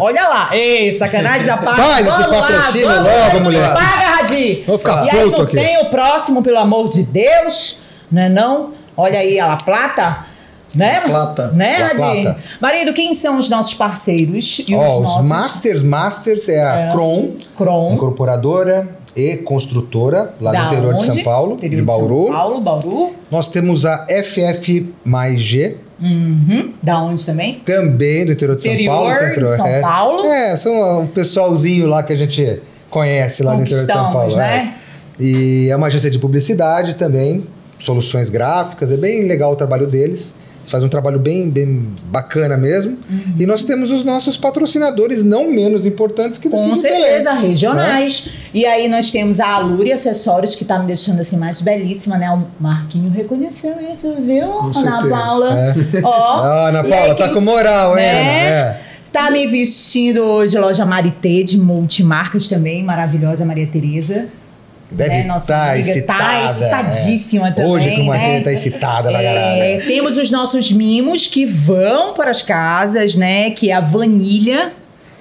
Olha lá. Ei, sacanagem essa parte. Faz esse patrocínio logo, mulher. Paga, Radi. Vou ficar e puto aí não aqui. tem o próximo, pelo amor de Deus, né não? Olha aí a Plata. Né? Plata. Né, La Plata. Marido, quem são os nossos parceiros? E oh, os, nossos? Masters, Masters é a é. Cron, Cron, incorporadora e construtora lá da no interior onde? de São Paulo, interior de Bauru. São Paulo, Bauru. Nós temos a FF mais G. Uhum. Da onde também? Também do interior de interior São Paulo. Centro, de São é, Paulo. É, são o pessoalzinho lá que a gente conhece lá no interior de São Paulo. Né? É. E é uma agência de publicidade também, soluções gráficas, é bem legal o trabalho deles faz um trabalho bem, bem bacana mesmo. Uhum. E nós temos os nossos patrocinadores, não menos importantes que Com certeza, Belém, regionais. Né? E aí nós temos a Alure Acessórios, que está me deixando assim mais belíssima, né? O Marquinho reconheceu isso, viu, com Ana certeza. Paula? É. Ó, ah, Ana Paula, aí, tá com moral, né? hein? É. Tá me vestindo hoje loja Marité de multimarcas também, maravilhosa Maria Tereza. Deve estar né? tá excitada. Tá excitadíssima é. também. Hoje, como né? está excitada na é, Temos os nossos mimos que vão para as casas, né? Que é a vanilha.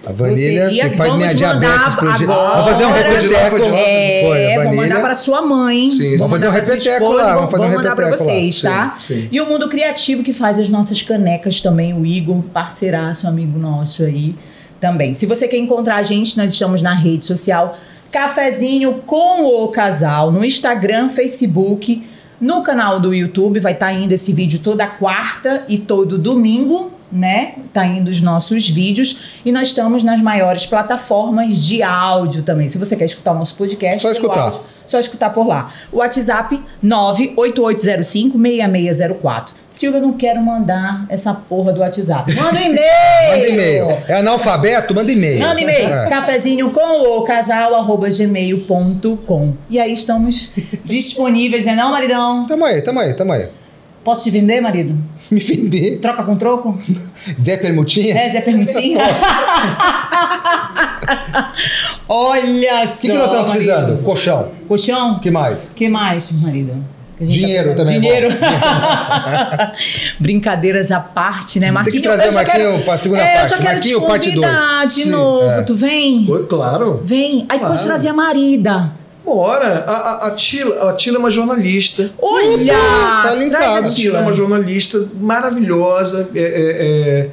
A vanilha que faz minha diabetes explodir. Vamos fazer um repeteco. É, Foi, vou mandar para sua mãe. Sim, vamos fazer um repeteco lá. Vamos fazer um mandar para vocês, lá. tá? Sim, sim. E o Mundo Criativo que faz as nossas canecas também. O Igor, parceiraço, amigo nosso aí também. Se você quer encontrar a gente, nós estamos na rede social Cafezinho com o Casal no Instagram, Facebook, no canal do YouTube. Vai estar tá indo esse vídeo toda quarta e todo domingo, né? Tá indo os nossos vídeos e nós estamos nas maiores plataformas de áudio também. Se você quer escutar o nosso podcast, só escutar. Áudio, só escutar por lá. O WhatsApp 988056604. Silvia, eu não quero mandar essa porra do WhatsApp. Manda um e-mail! manda e-mail. É analfabeto? Manda e-mail. Manda e-mail. É. Cafezinho com o casal, arroba gmail.com. E aí estamos disponíveis, né não, maridão? Tamo aí, tamo aí, tamo aí. Posso te vender, marido? Me vender? Troca com troco? Zé Permutinha? É, Zé Permutinha. Olha só. O que, que nós estamos precisando? Colchão. Colchão? que mais? que mais, marido? Dinheiro tá também. Dinheiro. Brincadeiras à parte, né, Marquinhos? Tem que trazer o Marquinhos para a segunda é, parte. Marquinhos, parte 2. de Sim, novo. É. Tu vem? Oi, claro. Vem. Aí claro. pode trazer a marida. Bora! A, a, a, Tila, a Tila é uma jornalista. Olha! Tá linkado. A Tila é uma jornalista maravilhosa. É, é, é,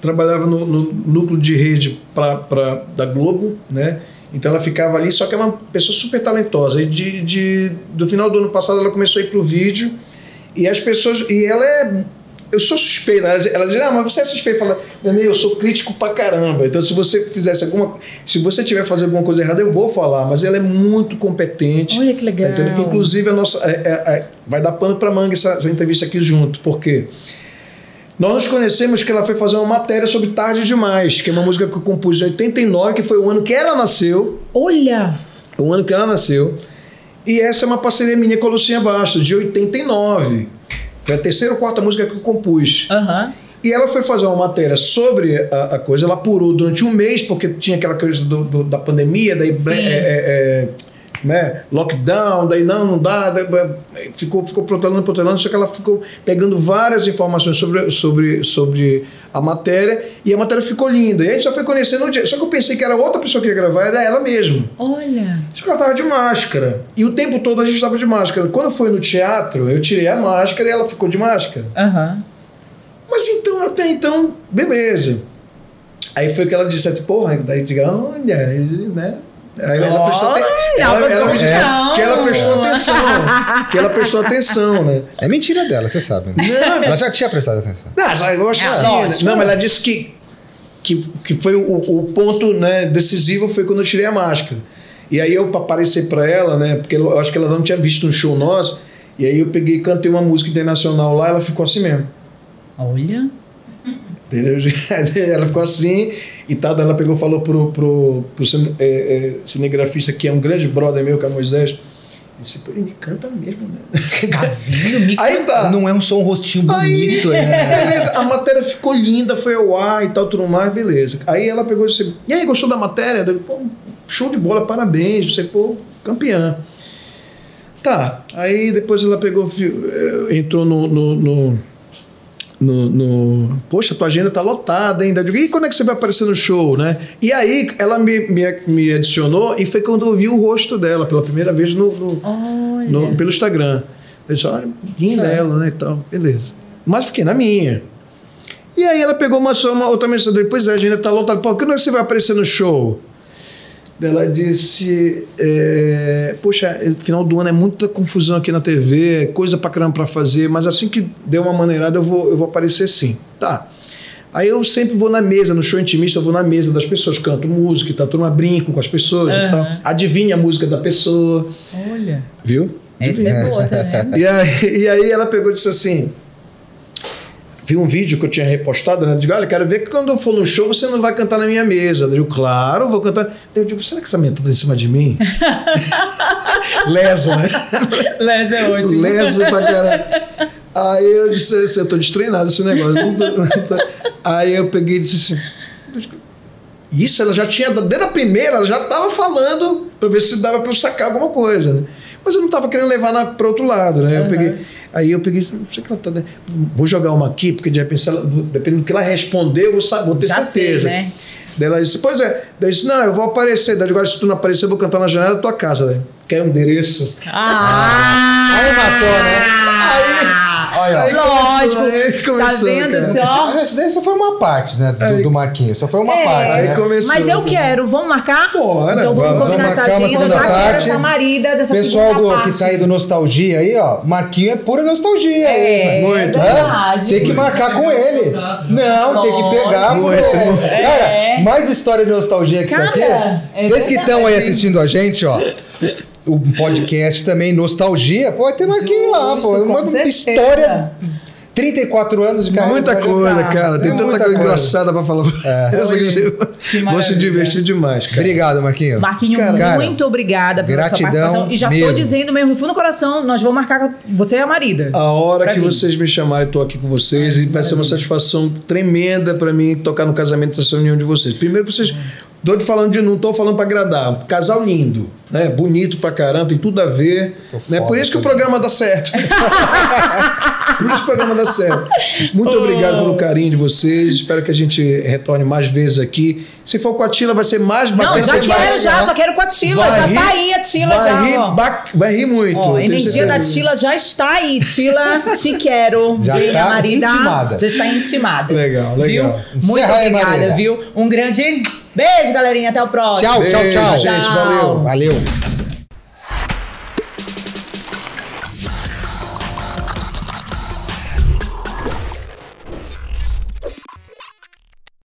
trabalhava no, no, núcleo de rede pra, pra, da Globo, né? Então ela ficava ali, só que é uma pessoa super talentosa. E de, de, do final do ano passado ela começou a ir pro vídeo. E as pessoas. E ela é eu sou suspeito. Ela, ela diz, ah, mas você é suspeito. Fala, Nenê, eu sou crítico pra caramba. Então, se você fizesse alguma. Se você tiver fazendo alguma coisa errada, eu vou falar. Mas ela é muito competente. Olha que legal. Tá Inclusive, a nossa. É, é, é, vai dar pano pra manga essa, essa, entrevista aqui junto. Porque nós nos conhecemos que ela foi fazer uma matéria sobre Tarde Demais, que é uma música que eu compus em 89, que foi o ano que ela nasceu. Olha! O ano que ela nasceu. E essa é uma parceria minha com a Lucinha Bastos, de 89. Foi a terceira ou quarta música que eu compus. Uhum. E ela foi fazer uma matéria sobre a, a, coisa. Ela apurou durante um mês, porque tinha aquela coisa do, do, da pandemia, daí é, é, é, né, lockdown, daí não, não dá, daí, ficou, ficou protelando, protelando, só que ela ficou pegando várias informações sobre, sobre, sobre a matéria e a matéria ficou linda. E a gente só foi conhecendo no dia. Só que eu pensei que era outra pessoa que ia gravar, era ela mesma. Olha. Só que ela tava de máscara. E o tempo todo a gente tava de máscara. Quando foi no teatro, eu tirei a máscara e ela ficou de máscara. Uhum. Mas então, até então, beleza. Aí foi que ela disse assim, porra, daí diga, olha, né? Ela prestou, ela, ela, ela disse que ela prestou atenção. que ela prestou atenção, né? É mentira dela, você sabe. Não, ela já tinha prestado atenção. Não, eu acho que é, sim. Né? Não, mas ela disse que, que, que foi o, o ponto né, decisivo foi quando eu tirei a máscara. E aí eu apareci para ela, né? Porque eu acho que ela não tinha visto um show nosso. E aí eu peguei e cantei uma música internacional lá, ela ficou assim mesmo. Olha. Ela ficou assim e tal. Ela pegou falou pro, pro, pro é, é, cinegrafista, que é um grande brother meu, que é Moisés. Disse, ele me canta mesmo, né? me Aí tá. Não é um som rostinho bonito, aí, né? Beleza, a matéria ficou linda, foi ao ar e tal, tudo mais, beleza. Aí ela pegou e disse, e aí, gostou da matéria? pô, show de bola, parabéns, você, pô, campeã. Tá, aí depois ela pegou, eh, entrou no, no, no no, no, Poxa, tua agenda tá lotada ainda. e quando é que você vai aparecer no show, né? E aí ela me, me, me adicionou e foi quando eu vi o rosto dela pela primeira vez no, no, no pelo Instagram. Eu disse, olha, linda é. ela, né? E tal, beleza. Mas fiquei na minha. E aí ela pegou uma, uma outra mensagem, pois é, a agenda tá lotada. Pô, quando é que você vai aparecer no show? Ela disse: é, Poxa, final do ano é muita confusão aqui na TV, coisa pra caramba pra fazer, mas assim que deu uma maneirada eu vou, eu vou aparecer sim. Tá. Aí eu sempre vou na mesa, no show intimista, eu vou na mesa das pessoas, canto música e tal, turma brinco com as pessoas uhum. e tal. Adivinha a música da pessoa. Olha. Viu? Essa é boa também. e, aí, e aí ela pegou e disse assim: vi um vídeo que eu tinha repostado, né? Eu digo, olha, quero ver que quando eu for no show você não vai cantar na minha mesa. Eu digo, claro, vou cantar. Eu digo, será que essa menina tá em cima de mim? Leso, né? Leso é ótimo. Leso pra caralho. Aí eu disse assim, eu tô destreinado esse negócio. Aí eu peguei e disse assim. Isso, ela já tinha, desde a primeira, ela já estava falando para ver se dava para eu sacar alguma coisa, né? Mas eu não estava querendo levar para outro lado, né? Uhum. Eu peguei, aí eu peguei, não sei que ela tá, né? vou jogar uma aqui, porque de repente, ela, dependendo do que ela responder, eu vou, vou ter Já certeza. Sei, né? Daí ela disse, pois é. Daí disse, não, eu vou aparecer. Daí agora, se tu não aparecer, eu vou cantar na janela da tua casa. Quer um endereço? Ah! Aí matou, né? Aí... Olha, aí Lógico. Começou, aí começou, tá vendo só? Mas isso daí só foi uma parte, né? Do, aí, do Maquinho. Só foi uma é, parte. Aí né? começou. Mas eu quero. Vamos marcar? Bora. Então vamos, vamos combinar essa agenda. Já quero essa marida dessa Pessoal do, parte. que tá aí do Nostalgia aí, ó. Marquinho é pura nostalgia. É, aí, muito. É verdade. Tem que marcar com ele. Não, tem que pegar. Muito. Cara, mais história de nostalgia que isso aqui. É Vocês que estão aí assistindo a gente, ó o podcast também, Nostalgia, pô, tem Marquinhos lá, pô. É uma certeza. história 34 anos de carreira. Muita coisa, cara. Tem é tanta coisa engraçada pra falar. É. Vou se divertir demais, cara. Obrigado, Marquinho. Marquinho, cara, muito obrigada pela gratidão sua participação. E já mesmo. tô dizendo mesmo, no fundo do coração, nós vamos marcar você e a marida. A hora que vir. vocês me chamarem, tô aqui com vocês. Ai, e vai ser uma satisfação tremenda para mim tocar no casamento dessa reunião de vocês. Primeiro, vocês Doido falando de não tô falando para agradar. Casal lindo, né? Bonito pra caramba, tem tudo a ver. né? Por isso que o programa dá certo. Por isso que o programa dá certo. Muito obrigado pelo carinho de vocês. Espero que a gente retorne mais vezes aqui. Se for com a Tila, vai ser mais bacana. Não, já quero, mais, já, já quero com a Tila. Vai já rir, tá aí a Tila vai já. Rir, vai rir muito. Ó, a energia da Tila já está aí. Tila, te quero. Já está marida, intimada. Já está intimada. Legal, legal. Viu? Muito obrigada, aí, viu? Um grande Beijo, galerinha. Até o próximo. Tchau, Beijo, tchau, tchau. Gente, valeu. Valeu.